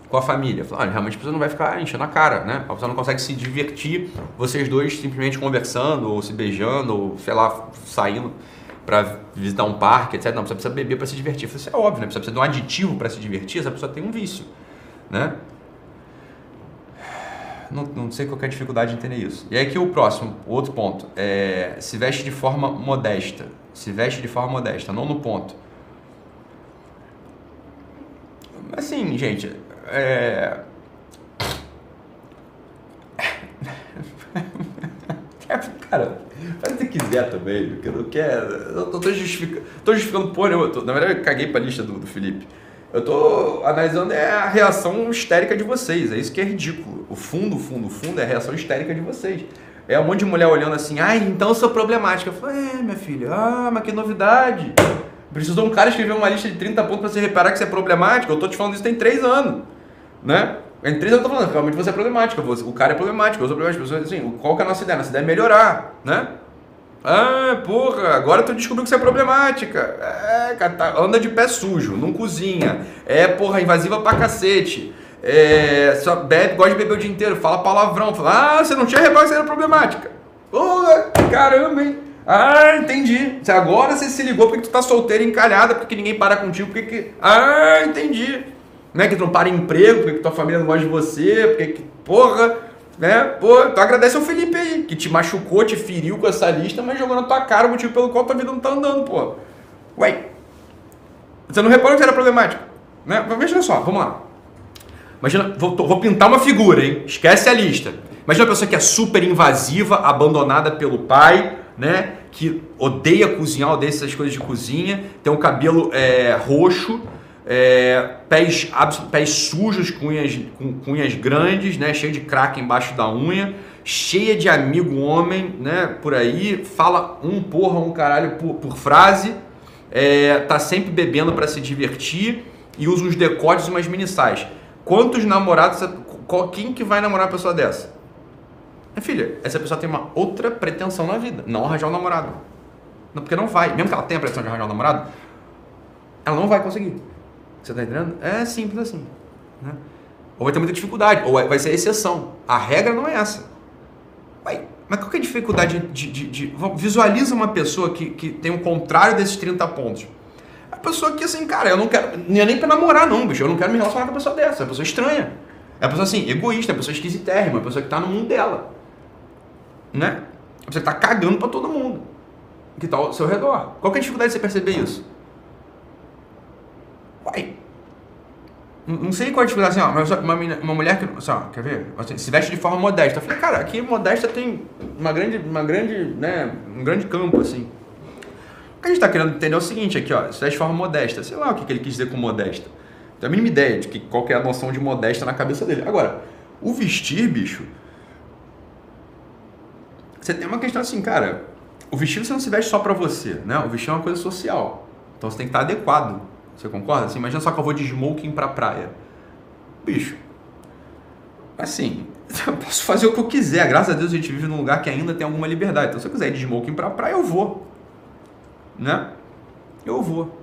com a família. Fala, ah, realmente a pessoa não vai ficar enchendo a cara, né? A pessoa não consegue se divertir, vocês dois simplesmente conversando, ou se beijando, ou sei lá, saindo para visitar um parque, etc. Não, pessoa precisa beber para se divertir. Isso é óbvio, né? Pessoa precisa de um aditivo para se divertir, essa pessoa tem um vício, né? Não, não sei qual é a dificuldade de entender isso. E aí aqui o próximo, o outro ponto, é se veste de forma modesta. Se veste de forma modesta, não no ponto. Assim, gente, é... Cara, faz o que eu não quero. Eu tô, tô, justificando, tô justificando porra eu tô, Na verdade, eu caguei pra lista do, do Felipe. Eu tô analisando é a reação histérica de vocês. É isso que é ridículo. O fundo, fundo, fundo é a reação histérica de vocês. É um monte de mulher olhando assim, ai, então eu sou problemática. Eu falo, é, minha filha, ah, mas que novidade. Precisou um cara escrever uma lista de 30 pontos pra você reparar que você é problemática. Eu tô te falando isso tem 3 anos né? Em três eu tô falando, realmente você é problemática, o cara é problemático, eu sou problemático, assim, qual que é a nossa ideia? Nossa ideia é melhorar, né? Ah, porra, agora tu descobriu que você é problemática. É, tá, anda de pé sujo, não cozinha. É, porra, invasiva pra cacete. É, só bebe, gosta de beber o dia inteiro, fala palavrão. Fala, ah, você não tinha reparado que era problemática. Porra, caramba, hein? Ah, entendi. Agora você se ligou porque tu tá solteira encalhada, porque ninguém para contigo, porque que... Ah, entendi né? Que tu não para emprego, porque tua família não gosta de você, porque que, porra, né? Pô, tu agradece ao Felipe aí, que te machucou, te feriu com essa lista, mas jogou na tua cara o motivo pelo qual tua vida não tá andando, pô. Ué, você não reparou que era problemático? Né? Veja só, vamos lá. Imagina, vou, vou pintar uma figura, hein? Esquece a lista. Imagina uma pessoa que é super invasiva, abandonada pelo pai, né? Que odeia cozinhar, odeia essas coisas de cozinha, tem um cabelo é, roxo, é, pés, pés sujos com unhas, com, com unhas grandes, né, cheio de crack embaixo da unha, cheia de amigo homem, né, por aí, fala um porra, um caralho por, por frase, é, tá sempre bebendo para se divertir e usa uns decotes e umas minissais. Quantos namorados, quem que vai namorar uma pessoa dessa? Minha filha, essa pessoa tem uma outra pretensão na vida, não arranjar um namorado. Não, porque não vai, mesmo que ela tenha a pretensão de arranjar um namorado, ela não vai conseguir. Você está entendendo? É simples assim. Né? Ou vai ter muita dificuldade, ou vai ser exceção. A regra não é essa. Ué, mas qual que é a dificuldade de, de, de, Visualiza uma pessoa que, que tem o contrário desses 30 pontos. A pessoa que assim, cara, eu não quero. Não é nem pra namorar, não, bicho. Eu não quero me relacionar com uma pessoa dessa. É uma pessoa estranha. É uma pessoa assim, egoísta, é uma pessoa esquisitérrima, é uma pessoa que tá no mundo dela. Né? É uma pessoa que tá cagando pra todo mundo. Que tá ao seu redor. Qual que é a dificuldade de você perceber isso? Uai. Não sei qual é a dificuldade, assim, ó, mas uma, uma mulher que, assim, ó, quer ver? Assim, se veste de forma modesta. Eu falei, cara, aqui modesta tem uma grande, uma grande, né, um grande campo, assim. O que a gente está querendo entender é o seguinte aqui, ó, se veste de forma modesta. Sei lá o que, que ele quis dizer com modesta. Tem a mínima ideia de que, qual que é a noção de modesta na cabeça dele. Agora, o vestir, bicho, você tem uma questão assim, cara, o vestido você não se veste só para você, né? O vestir é uma coisa social. Então você tem que estar adequado você concorda? Assim, imagina só que eu vou de smoking pra praia. Bicho, assim, eu posso fazer o que eu quiser. Graças a Deus a gente vive num lugar que ainda tem alguma liberdade. Então, se eu quiser ir de smoking pra praia, eu vou. Né? Eu vou.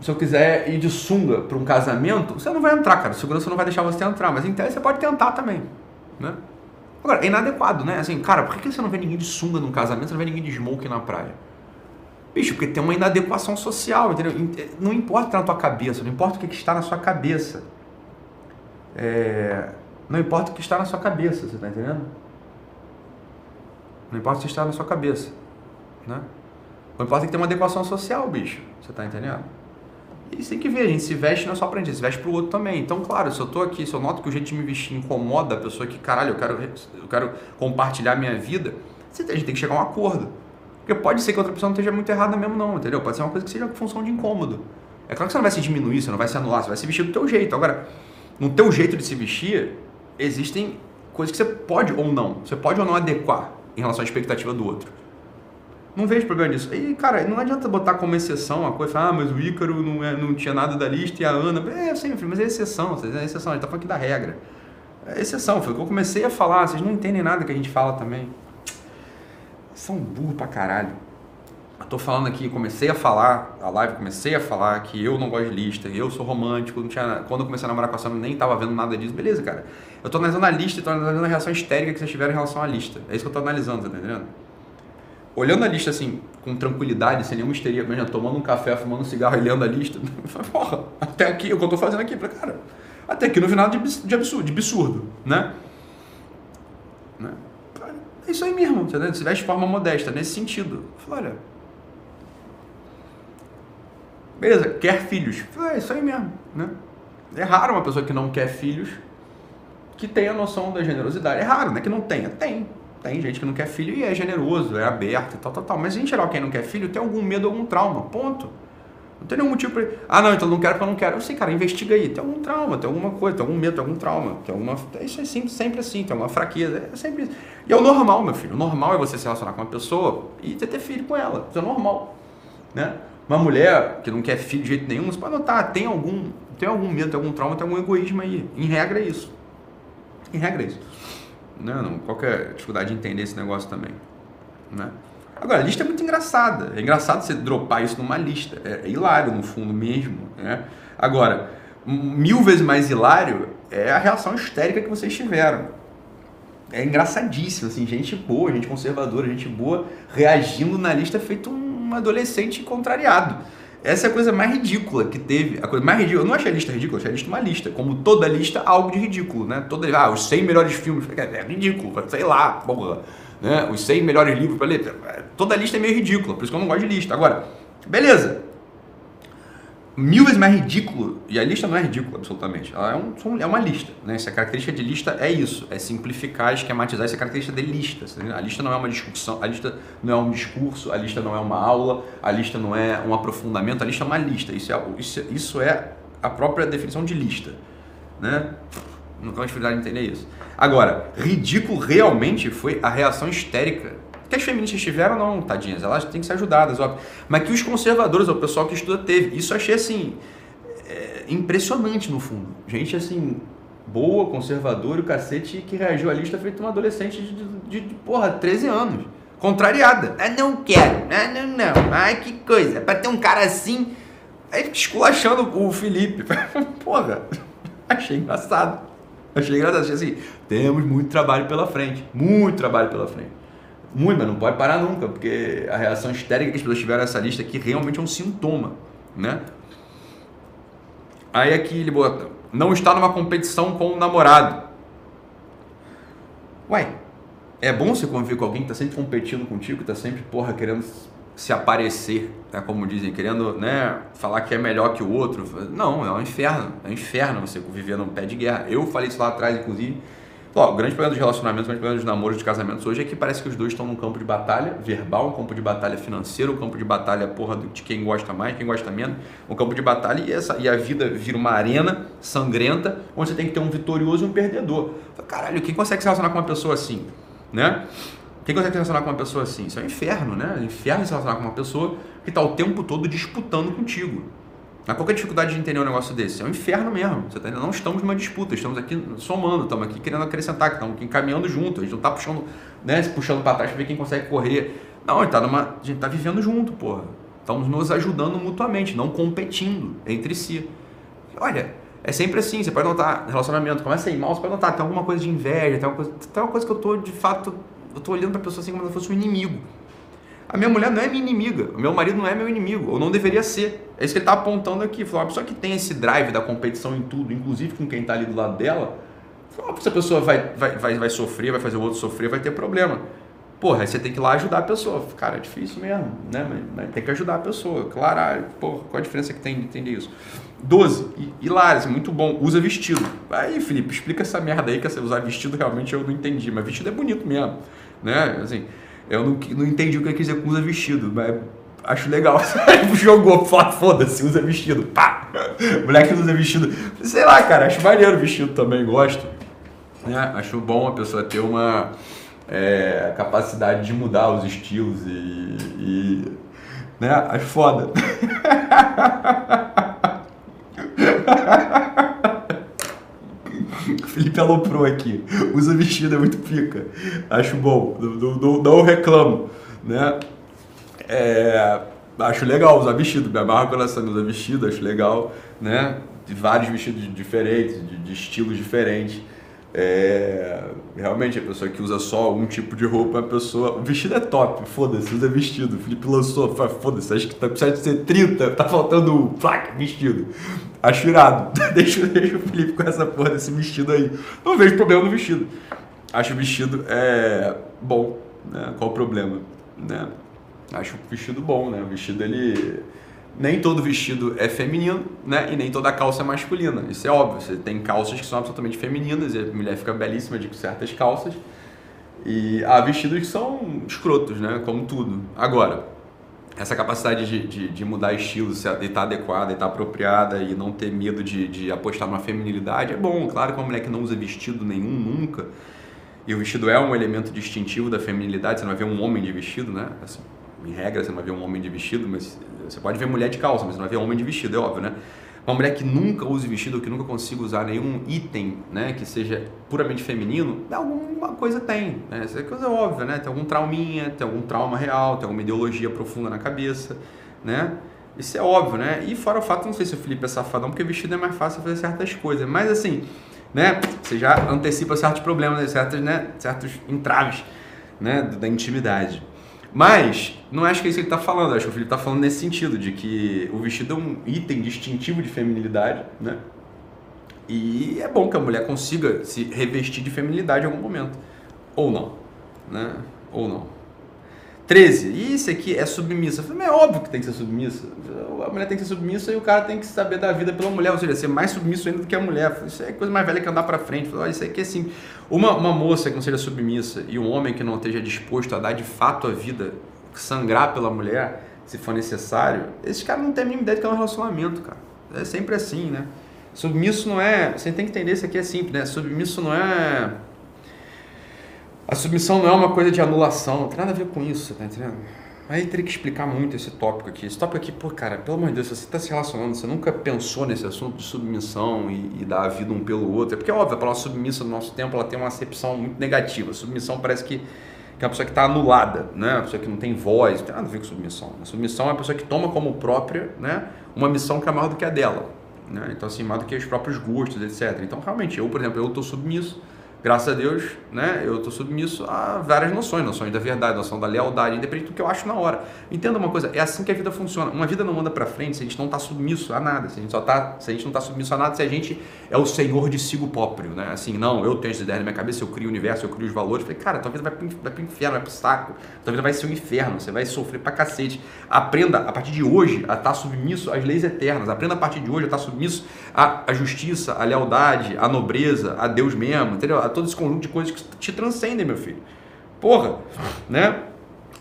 se eu quiser ir de sunga para um casamento, você não vai entrar, cara. O segurança não vai deixar você entrar, mas em tese você pode tentar também, né? Agora, é inadequado, né? Assim, cara, por que você não vê ninguém de sunga num casamento, você não vê ninguém de smoke na praia? Bicho, porque tem uma inadequação social, entendeu? Não importa o que está na tua cabeça, não importa o que está na sua cabeça. É... Não importa o que está na sua cabeça, você está entendendo? Não importa o que está na sua cabeça, né? Não importa que tem uma adequação social, bicho, você está entendendo? E tem que ver, a gente se veste não é só pra gente, se veste pro outro também. Então, claro, se eu tô aqui, se eu noto que o jeito de me vestir incomoda a pessoa que, caralho, eu quero, eu quero compartilhar minha vida, a gente tem que chegar a um acordo. Porque pode ser que outra pessoa não esteja muito errada mesmo, não, entendeu? Pode ser uma coisa que seja função de incômodo. É claro que você não vai se diminuir, você não vai se anular, você vai se vestir do teu jeito. Agora, no teu jeito de se vestir, existem coisas que você pode ou não, você pode ou não adequar em relação à expectativa do outro. Não vejo problema nisso. E, cara, não adianta botar como exceção a coisa, ah, mas o Ícaro não, é, não tinha nada da lista e a Ana. É, sempre, mas é exceção, é exceção, a gente tá falando aqui da regra. É exceção, foi o que eu comecei a falar, vocês não entendem nada que a gente fala também. São burro pra caralho. Eu tô falando aqui, comecei a falar, a live comecei a falar que eu não gosto de lista, eu sou romântico, não tinha, quando eu comecei a namorar com a Sandra nem tava vendo nada disso, beleza, cara. Eu tô analisando a lista, tô analisando a reação histérica que vocês tiveram em relação à lista. É isso que eu tô analisando, tá entendendo? olhando a lista assim, com tranquilidade, sem nenhuma histeria, mesmo, tomando um café, fumando um cigarro e lendo a lista, porra, até aqui, o que eu tô fazendo aqui, cara, até aqui no final de, absurdo, de absurdo, né? É isso aí mesmo, entendeu? Se veste de forma modesta, nesse sentido. Falei, olha, beleza, quer filhos. Falei, é isso aí mesmo, né? É raro uma pessoa que não quer filhos que tenha noção da generosidade. É raro, né? Que não tenha. Tem. Tem gente que não quer filho e é generoso, é aberto e tal, tal, tal. Mas em geral, quem não quer filho tem algum medo, algum trauma. Ponto. Não tem nenhum motivo pra. Ah, não, então não quero porque eu não quero. Eu sei, cara, investiga aí. Tem algum trauma, tem alguma coisa, tem algum medo, tem algum trauma. Tem alguma... Isso é sempre, sempre assim, tem alguma fraqueza. É sempre E é o normal, meu filho. O normal é você se relacionar com uma pessoa e ter, filho com ela. Isso é normal. Né? Uma mulher que não quer filho de jeito nenhum, você pode notar, tem algum, tem algum medo, tem algum trauma, tem algum egoísmo aí. Em regra é isso. Em regra é isso. Né? Não, qual é a dificuldade de entender esse negócio também? Né? Agora, a lista é muito engraçada. É engraçado você dropar isso numa lista. É, é hilário, no fundo mesmo. Né? Agora, mil vezes mais hilário é a reação histérica que vocês tiveram. É engraçadíssimo, assim, gente boa, gente conservadora, gente boa, reagindo na lista feito um adolescente contrariado. Essa é a coisa mais ridícula que teve. A coisa mais ridícula. Eu não achei a lista ridícula, achei a lista uma lista. Como toda lista, algo de ridículo, né? Toda, ah, os 100 melhores filmes. É ridículo, sei lá, porra. Né? Os 100 melhores livros para ler. Toda lista é meio ridícula, por isso que eu não gosto de lista. Agora, beleza mil vezes mais ridículo, e a lista não é ridícula absolutamente, ela é, um, é uma lista. Né? Essa característica de lista é isso, é simplificar, esquematizar essa característica de lista. A lista não é uma discussão, a lista não é um discurso, a lista não é uma aula, a lista não é um aprofundamento, a lista é uma lista. Isso é, isso, isso é a própria definição de lista. Né? Não tem dificuldade de entender isso. Agora, ridículo realmente foi a reação histérica que as feministas tiveram, não, tadinhas, elas têm que ser ajudadas, óbvio. Mas que os conservadores, o pessoal que estuda, teve. Isso achei, assim, é, impressionante no fundo. Gente, assim, boa, conservadora, o cacete, que reagiu à lista feito uma adolescente de, de, de, porra, 13 anos. Contrariada. Ah, não quero. Ah, não, não. Ai, que coisa. Pra ter um cara assim. Aí esculachando o Felipe. porra, achei engraçado. Achei engraçado. Achei assim, temos muito trabalho pela frente. Muito trabalho pela frente. Muito, mas não pode parar nunca, porque a reação histérica que as pessoas tiveram nessa lista aqui realmente é um sintoma, né? Aí aqui ele bota, não está numa competição com o namorado. Ué, é bom você conviver com alguém que está sempre competindo contigo, que está sempre, porra, querendo se aparecer, né, como dizem, querendo né, falar que é melhor que o outro. Não, é um inferno. É um inferno você viver num pé de guerra. Eu falei isso lá atrás, inclusive, o grande problema dos relacionamentos, o grande problema dos namoros, de casamentos hoje é que parece que os dois estão num campo de batalha verbal, um campo de batalha financeiro, um campo de batalha porra de quem gosta mais, quem gosta menos, um campo de batalha e, essa, e a vida vira uma arena sangrenta onde você tem que ter um vitorioso e um perdedor. Caralho, quem consegue se relacionar com uma pessoa assim? Né? Quem consegue se relacionar com uma pessoa assim? Isso é um inferno, né? É um inferno se relacionar com uma pessoa que está o tempo todo disputando contigo. Mas qual é a dificuldade de entender um negócio desse? É um inferno mesmo. Você tá, não estamos numa disputa, estamos aqui somando, estamos aqui querendo acrescentar, estamos aqui caminhando junto. A gente não está puxando, né, puxando para trás para ver quem consegue correr. Não, a gente, tá gente tá vivendo junto, porra. Estamos nos ajudando mutuamente, não competindo entre si. Olha, é sempre assim, você pode notar, relacionamento, começa a ir mal, você pode notar, tem alguma coisa de inveja, tem alguma coisa, tem uma coisa que eu tô, de fato, eu tô olhando pra pessoa assim como se fosse um inimigo. A minha mulher não é minha inimiga, o meu marido não é meu inimigo, ou não deveria ser. É isso que ele está apontando aqui. Falou, uma pessoa que tem esse drive da competição em tudo, inclusive com quem está ali do lado dela, falou, se a pessoa vai, vai, vai, vai sofrer, vai fazer o outro sofrer, vai ter problema. Porra, aí você tem que ir lá ajudar a pessoa. Cara, é difícil mesmo, né? Mas, tem que ajudar a pessoa. Claro, ah, porra, qual a diferença que tem de entender isso? 12. Hilário, muito bom. Usa vestido. Aí, Felipe, explica essa merda aí, que usar vestido realmente eu não entendi. Mas vestido é bonito mesmo, né? Assim, eu não, não entendi o que ele quis dizer com usa vestido, mas acho legal. Jogou, foda-se, usa vestido. Pá! Moleque usa vestido. Sei lá, cara, acho maneiro vestido também, gosto. Né? Acho bom a pessoa ter uma é, capacidade de mudar os estilos e. e né? Acho foda. Felipe aloprou aqui. Usa vestido, é muito pica. Acho bom. Não, não, não reclamo. Né? É, acho legal usar vestido. Me amarro quando essa usa vestido, acho legal. Né? De vários vestidos diferentes, de, de estilos diferentes. É, realmente, a pessoa que usa só um tipo de roupa, a pessoa. O vestido é top, foda-se, usa vestido. O Felipe lançou, foda-se, acho que tá precisando ser 30, tá faltando placa, vestido. Acho irado. deixa, deixa o Felipe com essa porra desse vestido aí. Não vejo problema no vestido. Acho o vestido é bom, né? Qual o problema? Né? Acho o vestido bom, né? O vestido ele nem todo vestido é feminino, né? E nem toda calça é masculina. Isso é óbvio. Você tem calças que são absolutamente femininas e a mulher fica belíssima de certas calças. E há vestidos que são escrotos, né? Como tudo. Agora, essa capacidade de, de, de mudar estilo, de estar tá adequada, de estar tá apropriada e não ter medo de, de apostar numa feminilidade é bom. Claro que uma mulher que não usa vestido nenhum nunca, e o vestido é um elemento distintivo da feminilidade, você não vai ver um homem de vestido, né? Assim, em regra, você não vai ver um homem de vestido, mas você pode ver mulher de calça, mas não vai ver homem de vestido, é óbvio, né? Uma mulher que nunca use vestido que nunca consiga usar nenhum item né, que seja puramente feminino, alguma coisa tem. Né? Essa é óbvia, né? Tem algum trauminha, tem algum trauma real, tem alguma ideologia profunda na cabeça, né? Isso é óbvio, né? E fora o fato, não sei se o Felipe é safadão, porque vestido é mais fácil fazer certas coisas. Mas assim, né? Você já antecipa certos problemas, certos, né? certos entraves né? da intimidade. Mas não acho que é isso que ele está falando, acho que o Felipe está falando nesse sentido, de que o vestido é um item distintivo de feminilidade, né? E é bom que a mulher consiga se revestir de feminilidade em algum momento. Ou não, né? Ou não. 13. E isso aqui é submissa. Eu falei, é óbvio que tem que ser submissa. A mulher tem que ser submissa e o cara tem que saber da vida pela mulher, ou seja, ser mais submisso ainda do que a mulher. Isso é coisa mais velha que andar para frente. Falei, isso aqui é assim. Uma, uma moça que não seja submissa e um homem que não esteja disposto a dar de fato a vida, sangrar pela mulher, se for necessário, esses caras não têm a mínima ideia de que é um relacionamento, cara. É sempre assim, né? Submisso não é. Você tem que entender isso aqui é simples, né? Submisso não é. A submissão não é uma coisa de anulação, não tem nada a ver com isso, tá entendendo? Aí teria que explicar muito esse tópico aqui. Esse tópico aqui, pô, cara, pelo amor de Deus, se você está se relacionando, você nunca pensou nesse assunto de submissão e, e dar a vida um pelo outro. É porque, óbvio, a palavra submissa no nosso tempo ela tem uma acepção muito negativa. Submissão parece que, que é uma pessoa que está anulada, né? Uma pessoa que não tem voz, não tem nada a ver com submissão. A submissão é uma pessoa que toma como própria né, uma missão que é maior do que a dela. Né? Então, assim, maior do que os próprios gostos, etc. Então, realmente, eu, por exemplo, eu estou submisso graças a Deus, né, eu estou submisso a várias noções, noções da verdade, noção da lealdade, independente do que eu acho na hora. Entenda uma coisa, é assim que a vida funciona. Uma vida não anda para frente se a gente não está submisso a nada, se a gente só tá, se a gente não está submisso a nada, se a gente é o senhor de si próprio, né? Assim, não, eu tenho as ideias na minha cabeça, eu crio o universo, eu crio os valores. Falei, cara, tua vida vai pro, vai inferno, vai pro saco. Tua vida vai ser um inferno, você vai sofrer pra cacete. Aprenda a partir de hoje a estar tá submisso às leis eternas. Aprenda a partir de hoje a estar tá submisso à, à justiça, à lealdade, à nobreza, a Deus mesmo, entendeu? A todo esse conjunto de coisas que te transcendem, meu filho. Porra, né?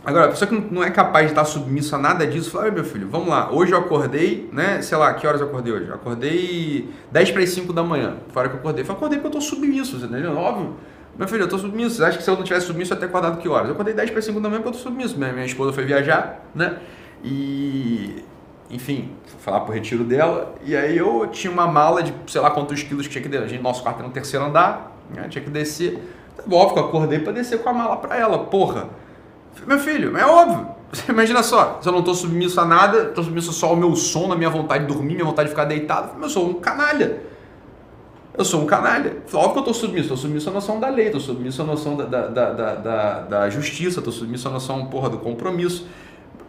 Agora, a pessoa que não é capaz de estar submisso a nada disso, fala, meu filho, vamos lá, hoje eu acordei, né, sei lá, que horas eu acordei hoje? Eu acordei 10 para as 5 da manhã, fora que eu acordei. Eu acordei porque eu estou submisso, você entendeu? Óbvio. Meu filho, eu estou submisso. Você acha que se eu não tivesse submisso, eu ia ter acordado que horas? Eu acordei 10 para as 5 da manhã porque eu estou submisso. Minha, minha esposa foi viajar, né? E enfim, falar pro retiro dela. E aí eu tinha uma mala de sei lá quantos quilos que tinha que descer. A gente, nosso quarto era no terceiro andar, né? tinha que descer. Óbvio que eu acordei para descer com a mala para ela, porra. Meu filho, é óbvio. Imagina só, se eu não estou submisso a nada, estou submisso só ao meu sono, a minha vontade de dormir, minha vontade de ficar deitado, eu sou um canalha. Eu sou um canalha. Óbvio que eu estou submisso, estou submisso à noção da lei, estou submisso à noção da, da, da, da, da justiça, estou submisso à noção, porra, do compromisso.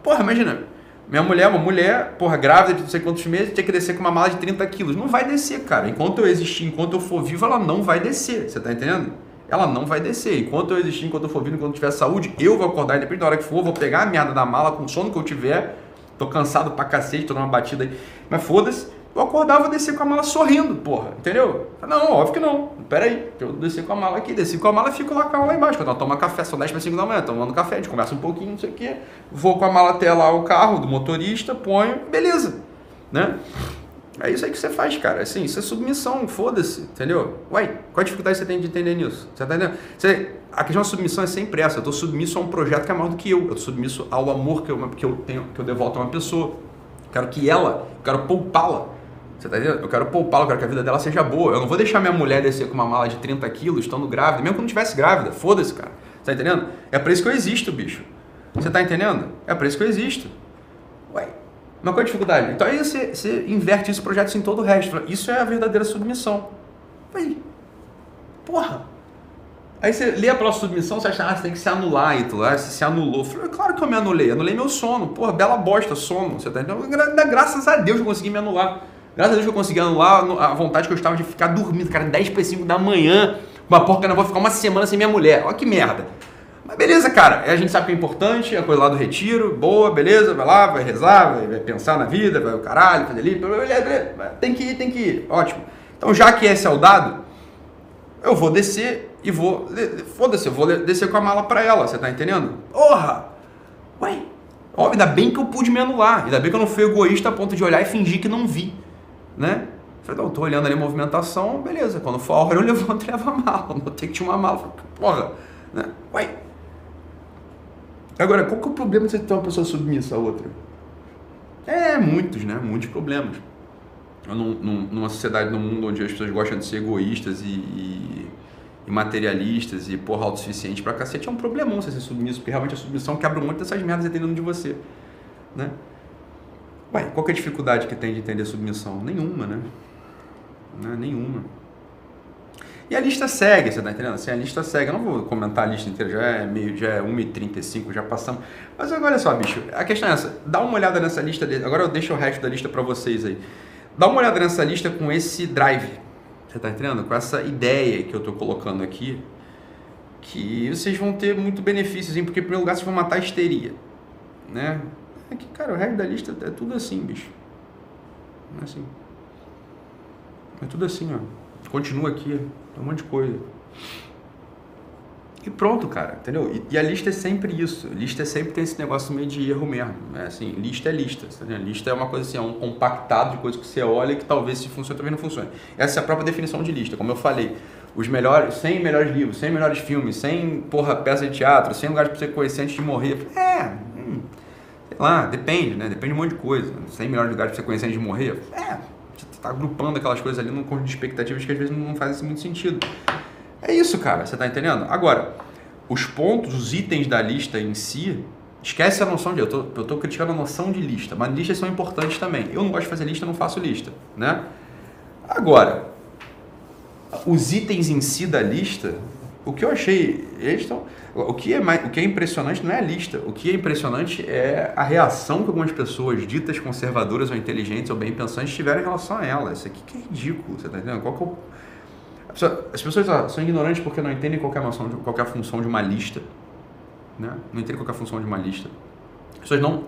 Porra, imagina, minha mulher, uma mulher, porra, grávida de não sei quantos meses, tinha que descer com uma mala de 30 quilos. Não vai descer, cara. Enquanto eu existir, enquanto eu for vivo, ela não vai descer. Você tá entendendo? Ela não vai descer. Enquanto eu existir, enquanto eu for vivo, enquanto eu tiver saúde, eu vou acordar, independente da hora que for, vou pegar a merda da mala com o sono que eu tiver. Tô cansado pra cacete, tô numa batida aí. Mas foda-se eu acordava e descia com a mala sorrindo, porra, entendeu? Não, óbvio que não. Pera aí, eu desci com a mala aqui, desci com a mala e fico lá, lá embaixo. Quando eu tomo café, são 10 para 5 da manhã, tomando café, a gente conversa um pouquinho, não sei o quê. Vou com a mala até lá o carro do motorista, ponho, beleza, né? É isso aí que você faz, cara. Assim, isso é submissão, foda-se, entendeu? Uai, qual a dificuldade você tem de entender nisso? Você tá entendendo? Você, a questão da submissão é sempre essa. Eu tô submisso a um projeto que é maior do que eu. Eu tô submisso ao amor que eu, que eu tenho, que eu devolvo a uma pessoa. Quero que ela, quero poupá-la você tá entendendo? Eu quero poupá-la, eu quero que a vida dela seja boa. Eu não vou deixar minha mulher descer com uma mala de 30 quilos, estando grávida, mesmo que não tivesse grávida. Foda-se, cara. Você tá entendendo? É para isso que eu existo, bicho. Você tá entendendo? É para isso que eu existo. Ué, mas qual é a dificuldade? Então aí você, você inverte isso, projeta isso em todo o resto. Isso é a verdadeira submissão. Aí, porra. Aí você lê a palavra submissão, você acha, ah, você tem que se anular, Ítalo. Ah, você se anulou. Falei, claro que eu me anulei. Anulei meu sono. Porra, bela bosta, sono. Você tá entendendo? Graças a Deus eu consegui me anular. Graças a Deus que eu consegui anular a vontade que eu estava de ficar dormindo, cara, 10 para 5 da manhã, uma porca, não vou ficar uma semana sem minha mulher. Olha que merda. Mas beleza, cara, a gente sabe que é importante, a coisa lá do retiro, boa, beleza, vai lá, vai rezar, vai, vai pensar na vida, vai o caralho, fazer ali, tem que ir, tem que ir, ótimo. Então, já que esse é o dado, eu vou descer e vou, foda-se, eu vou descer com a mala pra ela, você tá entendendo? Porra! Ué, óbvio, ainda bem que eu pude me anular, ainda bem que eu não fui egoísta a ponto de olhar e fingir que não vi né? Falei, não, tô olhando ali a movimentação, beleza. Quando for a hora eu levanto e levo a mala. Notei que tinha uma mala. Falei, porra, né? Uai. Agora, qual que é o problema de você ter uma pessoa submissa a outra? É, muitos, né? Muitos problemas. Num, num, numa sociedade, num mundo onde as pessoas gostam de ser egoístas e, e, e materialistas e porra autossuficiente pra cacete, é um problemão você ser submisso, porque realmente a submissão quebra muito dessas merdas dentro de você, né? Ué, qual que é a dificuldade que tem de entender submissão? Nenhuma, né? É nenhuma. E a lista segue, você tá entendendo? Assim, a lista segue. Eu não vou comentar a lista inteira, já é meio, já é 1h35, já passamos. Mas olha só, bicho, a questão é essa. Dá uma olhada nessa lista. De... Agora eu deixo o resto da lista para vocês aí. Dá uma olhada nessa lista com esse drive. Você tá entendendo? Com essa ideia que eu tô colocando aqui. Que vocês vão ter muito benefícios, porque em primeiro lugar vocês vão matar a histeria. Né? É que, cara, o resto da lista é tudo assim, bicho. É assim. É tudo assim, ó. Continua aqui, tem um monte de coisa. E pronto, cara, entendeu? E, e, a lista é sempre isso. Lista é sempre tem esse negócio meio de erro mesmo. É assim, lista é lista. Tá lista é uma coisa assim, é um compactado de coisas que você olha que talvez se funcione, talvez não funcione. Essa é a própria definição de lista. Como eu falei, os melhores, 100 melhores livros, 100 melhores filmes, 100 porra, peças de teatro, 100 lugares para você conhecer antes de morrer. É, hum, lá, depende, né? Depende de um monte de coisa. 100 melhores lugares pra você conhecer antes de morrer. É, você tá agrupando aquelas coisas ali num conjunto de expectativas que às vezes não fazem muito sentido. É isso, cara, você tá entendendo? Agora, os pontos, os itens da lista em si, esquece a noção de. Eu tô, eu tô criticando a noção de lista, mas listas são importantes também. Eu não gosto de fazer lista, não faço lista, né? Agora, os itens em si da lista, o que eu achei, eles estão. O que, é mais, o que é impressionante não é a lista. O que é impressionante é a reação que algumas pessoas ditas conservadoras ou inteligentes ou bem pensantes tiveram em relação a ela. Isso aqui que é ridículo, você tá entendendo? Qual que é o... As pessoas são ignorantes porque não entendem qual é noção de, qual é função de uma lista. Né? Não entendem qual é função de uma lista. As pessoas não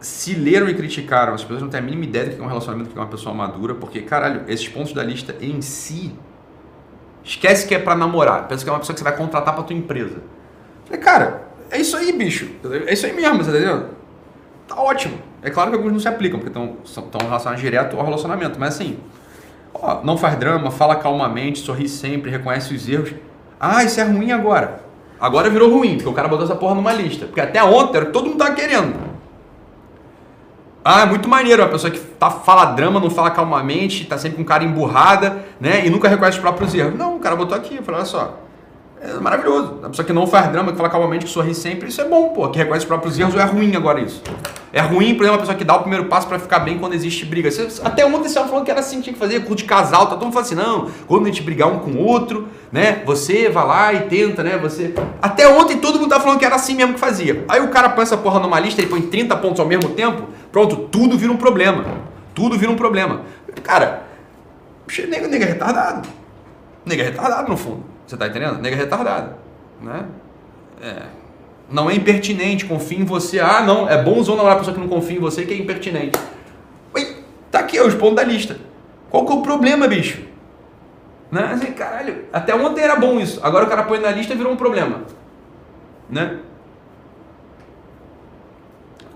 se leram e criticaram. As pessoas não têm a mínima ideia do que é um relacionamento com uma pessoa madura, porque, caralho, esses pontos da lista em si Esquece que é para namorar. Pensa que é uma pessoa que você vai contratar para tua empresa. Falei, cara, é isso aí, bicho. É isso aí mesmo, você tá entendendo? Tá ótimo. É claro que alguns não se aplicam, porque estão relacionados direto ao relacionamento. Mas assim, ó, não faz drama, fala calmamente, sorri sempre, reconhece os erros. Ah, isso é ruim agora. Agora virou ruim, porque o cara botou essa porra numa lista. Porque até ontem era todo mundo tava querendo. Ah, é muito maneiro, a pessoa que tá, fala drama, não fala calmamente, tá sempre com cara emburrada, né? E nunca reconhece os próprios erros. Não, o cara botou aqui, falou, olha só. É maravilhoso. A pessoa que não faz drama, que fala calmamente, que sorri sempre, isso é bom, pô. Que reconhece os próprios erros, é ruim agora isso. É ruim, por exemplo, a pessoa que dá o primeiro passo para ficar bem quando existe briga. Até ontem você estava falando que era assim, tinha que fazer, curso de casal, tá todo mundo falando assim, não, quando a gente brigar um com o outro, né, você vai lá e tenta, né, você... Até ontem todo mundo tava falando que era assim mesmo que fazia. Aí o cara põe essa porra numa lista, ele põe 30 pontos ao mesmo tempo, pronto, tudo vira um problema. Tudo vira um problema. Cara, nega, nega é retardado. Nega é retardado no fundo. Você tá entendendo? Nega é retardado. Né? É. Não é impertinente, confia em você. Ah, não, é bonzão namorar a pessoa que não confia em você que é impertinente. Ui, tá aqui, é os pontos da lista. Qual que é o problema, bicho? Né? Assim, caralho, até ontem era bom isso. Agora o cara põe na lista e virou um problema. Né?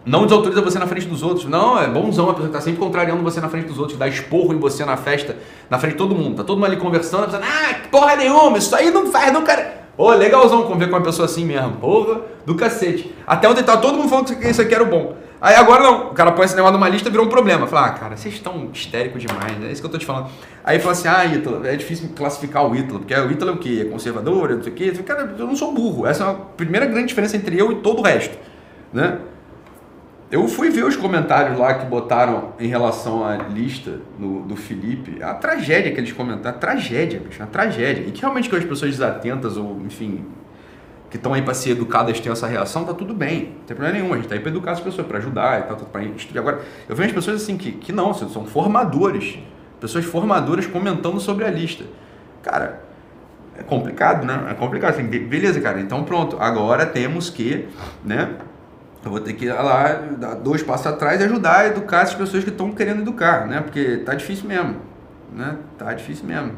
Não desautoriza você na frente dos outros. Não, é bonzão a pessoa que tá sempre contrariando você na frente dos outros, dá esporro em você na festa, na frente de todo mundo. Tá todo mundo ali conversando, pensando, ah, porra nenhuma, isso aí não faz, não, cara. Ô, oh, legalzão conviver com uma pessoa assim mesmo. Porra do cacete. Até ontem tava todo mundo falando que isso aqui era o bom. Aí agora não, o cara põe esse negócio numa lista virou um problema. Fala, ah, cara, vocês estão histéricos demais, né? É isso que eu tô te falando. Aí fala assim, ah, Ítalo, é difícil classificar o Ítalo, porque o Ítalo é o quê? É conservador, é não sei o quê. Cara, eu não sou burro. Essa é a primeira grande diferença entre eu e todo o resto, né? Eu fui ver os comentários lá que botaram em relação à lista no, do Felipe. A tragédia que eles comentaram. A tragédia, bicho, a tragédia. E que realmente que as pessoas desatentas ou, enfim, que estão aí para ser educadas tenham essa reação, tá tudo bem. Não tem problema nenhum. A gente tá aí para educar as pessoas, para ajudar e tal, para estudar. Agora, eu vejo as pessoas assim que, que não, são formadores. Pessoas formadoras comentando sobre a lista. Cara, é complicado, né? É complicado. Assim, beleza, cara. Então pronto. Agora temos que, né? Eu vou ter que ir lá, dar dois passos atrás e ajudar a educar essas pessoas que estão querendo educar, né? Porque tá difícil mesmo, né? Tá difícil mesmo.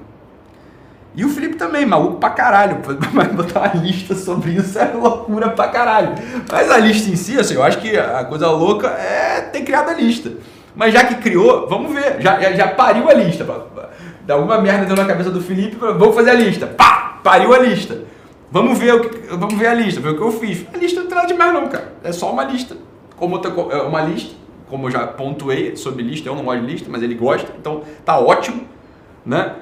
E o Felipe também, maluco pra caralho. Vai botar uma lista sobre isso é loucura pra caralho. Mas a lista em si, assim, eu acho que a coisa louca é ter criado a lista. Mas já que criou, vamos ver. Já, já, já pariu a lista. Dá alguma merda na cabeça do Felipe, vamos fazer a lista. Pá! Pariu a lista. Vamos ver, que, vamos ver a lista, ver o que eu fiz. A lista não tem nada demais não, cara. É só uma lista. Como é uma lista, como eu já pontuei sobre lista, eu não gosto de lista, mas ele gosta, então tá ótimo, né?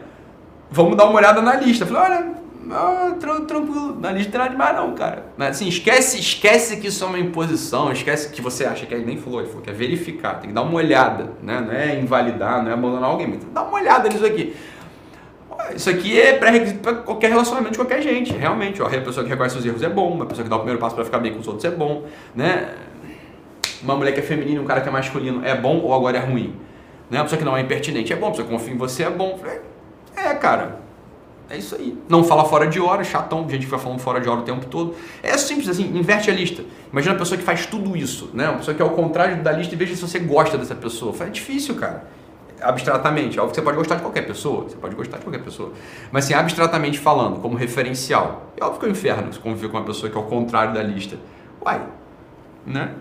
Vamos dar uma olhada na lista. Falei, olha, ah, tranquilo, na lista não tem nada demais não, cara. Assim, esquece, esquece que isso é uma imposição, esquece que você acha que é, nem falou, ele falou que é verificar, tem que dar uma olhada, né? Não é invalidar, não é abandonar alguém, mas dar uma olhada nisso aqui. Isso aqui é pré-requisito para qualquer relacionamento de qualquer gente, realmente. Ó, a pessoa que reconhece os erros é bom, uma pessoa que dá o primeiro passo para ficar bem com os outros é bom, né? Uma mulher que é feminina um cara que é masculino é bom ou agora é ruim? Né? Uma pessoa que não é impertinente é bom, uma pessoa que confia em você é bom. É, cara, é isso aí. Não fala fora de hora, chatão, gente que vai falando fora de hora o tempo todo. É simples assim, inverte a lista. Imagina uma pessoa que faz tudo isso, né? Uma pessoa que é ao contrário da lista e veja se você gosta dessa pessoa. É difícil, cara abstratamente, óbvio que você pode gostar de qualquer pessoa, você pode gostar de qualquer pessoa, mas assim, abstratamente falando, como referencial, é óbvio que é um inferno se conviver com uma pessoa que é o contrário da lista. Uai, né?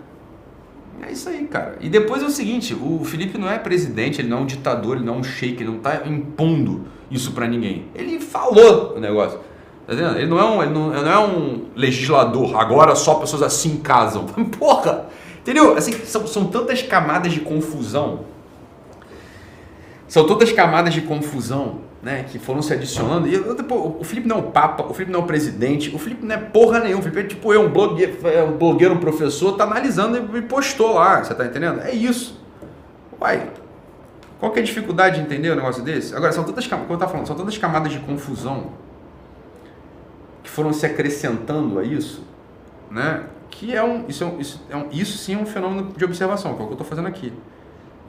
É isso aí, cara. E depois é o seguinte, o Felipe não é presidente, ele não é um ditador, ele não é um sheik, ele não está impondo isso para ninguém. Ele falou o negócio. Tá entendendo? Ele não, é um, ele não, ele não é um legislador, agora só pessoas assim casam. Porra! Entendeu? Assim, são, são tantas camadas de confusão são todas camadas de confusão né, que foram se adicionando. E eu, depois, o Felipe não é o Papa, o Felipe não é o presidente, o Felipe não é porra nenhuma. O Felipe é tipo eu, um blogueiro, é um, blogueiro, um professor, tá analisando e postou lá. Você tá entendendo? É isso. Uai, qual que é a dificuldade de entender um negócio desse? Agora, são tantas, como eu tava falando, são tantas camadas de confusão que foram se acrescentando a isso, né? Que é um, isso, é um, isso, é um, isso sim é um fenômeno de observação, que é o que eu estou fazendo aqui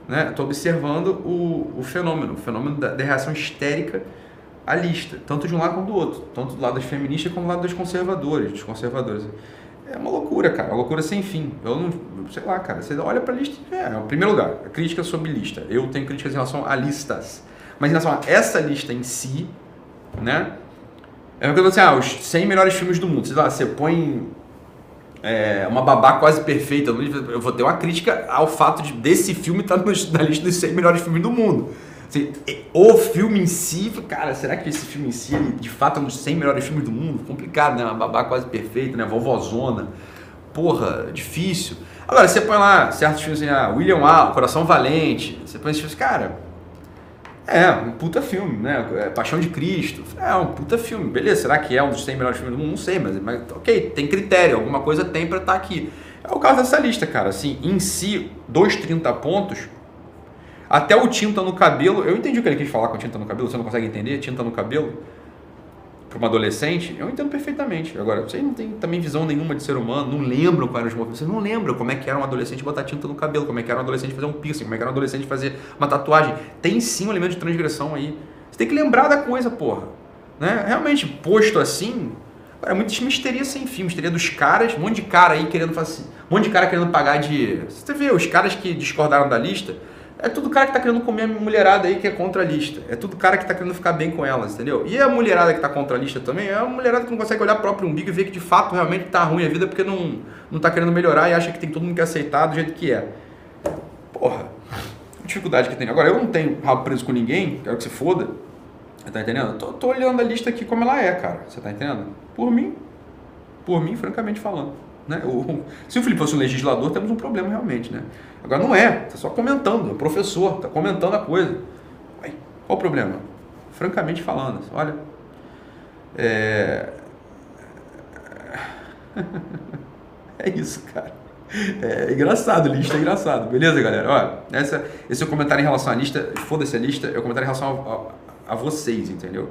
né? Estou observando o, o fenômeno, o fenômeno da, da, reação histérica à lista, tanto de um lado quanto do outro, tanto do lado das feministas como do lado dos conservadores, dos conservadores. É uma loucura, cara, uma loucura sem fim. Eu não, sei lá, cara, você olha para a lista, é, em primeiro lugar, a crítica sobre lista. Eu tenho críticas em relação a listas, mas em relação a essa lista em si, né? É uma coisa assim, ah, os 100 melhores filmes do mundo. Sei lá, você põe é, uma babá quase perfeita. Eu vou ter uma crítica ao fato de desse filme estar tá na lista dos 100 melhores filmes do mundo. Assim, o filme em si, cara, será que esse filme em si, de fato, é um dos 100 melhores filmes do mundo? Complicado, né? Uma babá quase perfeita, né? Vovozona. Porra, difícil. Agora, você põe lá certos filmes assim, ah, William Wallace, Coração Valente. Você põe esses filmes, cara, É, um puta filme, né? É, Paixão de Cristo. É um puta filme. Beleza, será que é um dos 100 melhores filmes do mundo? Não sei, mas, mas ok, tem critério, alguma coisa tem pra estar aqui. É o caso dessa lista, cara. Assim, em si, dois 30 pontos, até o tinta no cabelo. Eu entendi o que ele quis falar com tinta no cabelo, você não consegue entender? Tinta no cabelo? Para uma adolescente, eu entendo perfeitamente. Agora, vocês não têm também visão nenhuma de ser humano, não lembram quais eram os movimentos, vocês não lembram como é que era um adolescente botar tinta no cabelo, como é que era um adolescente fazer um piercing, como é que era um adolescente fazer uma tatuagem. Tem sim um elemento de transgressão aí. Você tem que lembrar da coisa, porra. Né? Realmente, posto assim, é muita misteria sem fim, misteria dos caras, um monte de cara aí querendo fazer, um monte de cara querendo pagar de. Você vê, os caras que discordaram da lista, é tudo cara que tá querendo comer a mulherada aí que é contra a lista. É tudo cara que tá querendo ficar bem com elas, entendeu? E a mulherada que tá contra a lista também é uma mulherada que não consegue olhar próprio umbigo e ver que de fato realmente tá ruim a vida porque não, não tá querendo melhorar e acha que tem todo mundo que aceitar do jeito que é. Porra, dificuldade que tem. Agora, eu não tenho rabo preso com ninguém, quero que se foda. Você tá entendendo? Tô, tô olhando a lista aqui como ela é, cara. Você tá entendendo? Por mim, por mim, francamente falando. Né? O, se o Felipe fosse um legislador, temos um problema realmente, né? Agora não é, está só comentando, é professor, está comentando a coisa. Qual o problema? Francamente falando, olha, é... é isso, cara. É engraçado, lista é engraçado. Beleza, galera? Olha, essa, esse é o comentário em relação à lista. Foda-se a lista, é o comentário em relação a, a, a vocês, entendeu?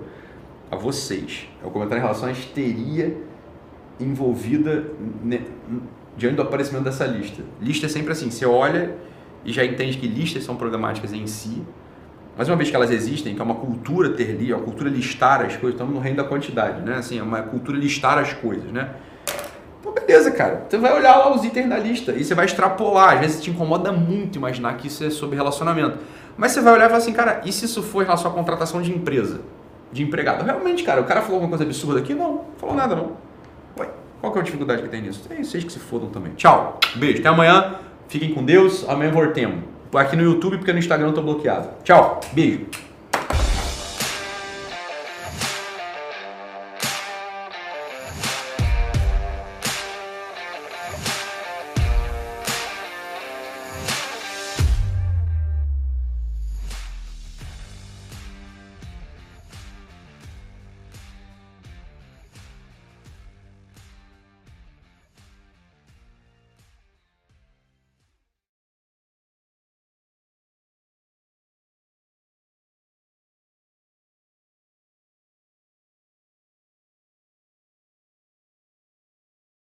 A vocês. É o comentário em relação à histeria envolvida diante do aparecimento dessa lista. Lista é sempre assim, você olha e já entende que listas são problemáticas em si, mas uma vez que elas existem, que é uma cultura ter li, é uma cultura listar as coisas, estamos no reino da quantidade, né? Assim, é uma cultura listar as coisas, né? Pô, beleza, cara. Você vai olhar lá os itens da lista e você vai extrapolar. Às vezes te incomoda muito imaginar que isso é sobre relacionamento. Mas você vai olhar e falar assim, cara, e se isso for em relação à contratação de empresa? De empregado? Realmente, cara, o cara falou alguma coisa absurda aqui? Não falou nada não. Qual que é a dificuldade que tem nisso? É vocês que se fodam também. Tchau. Beijo. Até amanhã. Fiquem com Deus. Amanhã voltemos. Aqui no YouTube, porque no Instagram eu tô bloqueado. Tchau. Beijo.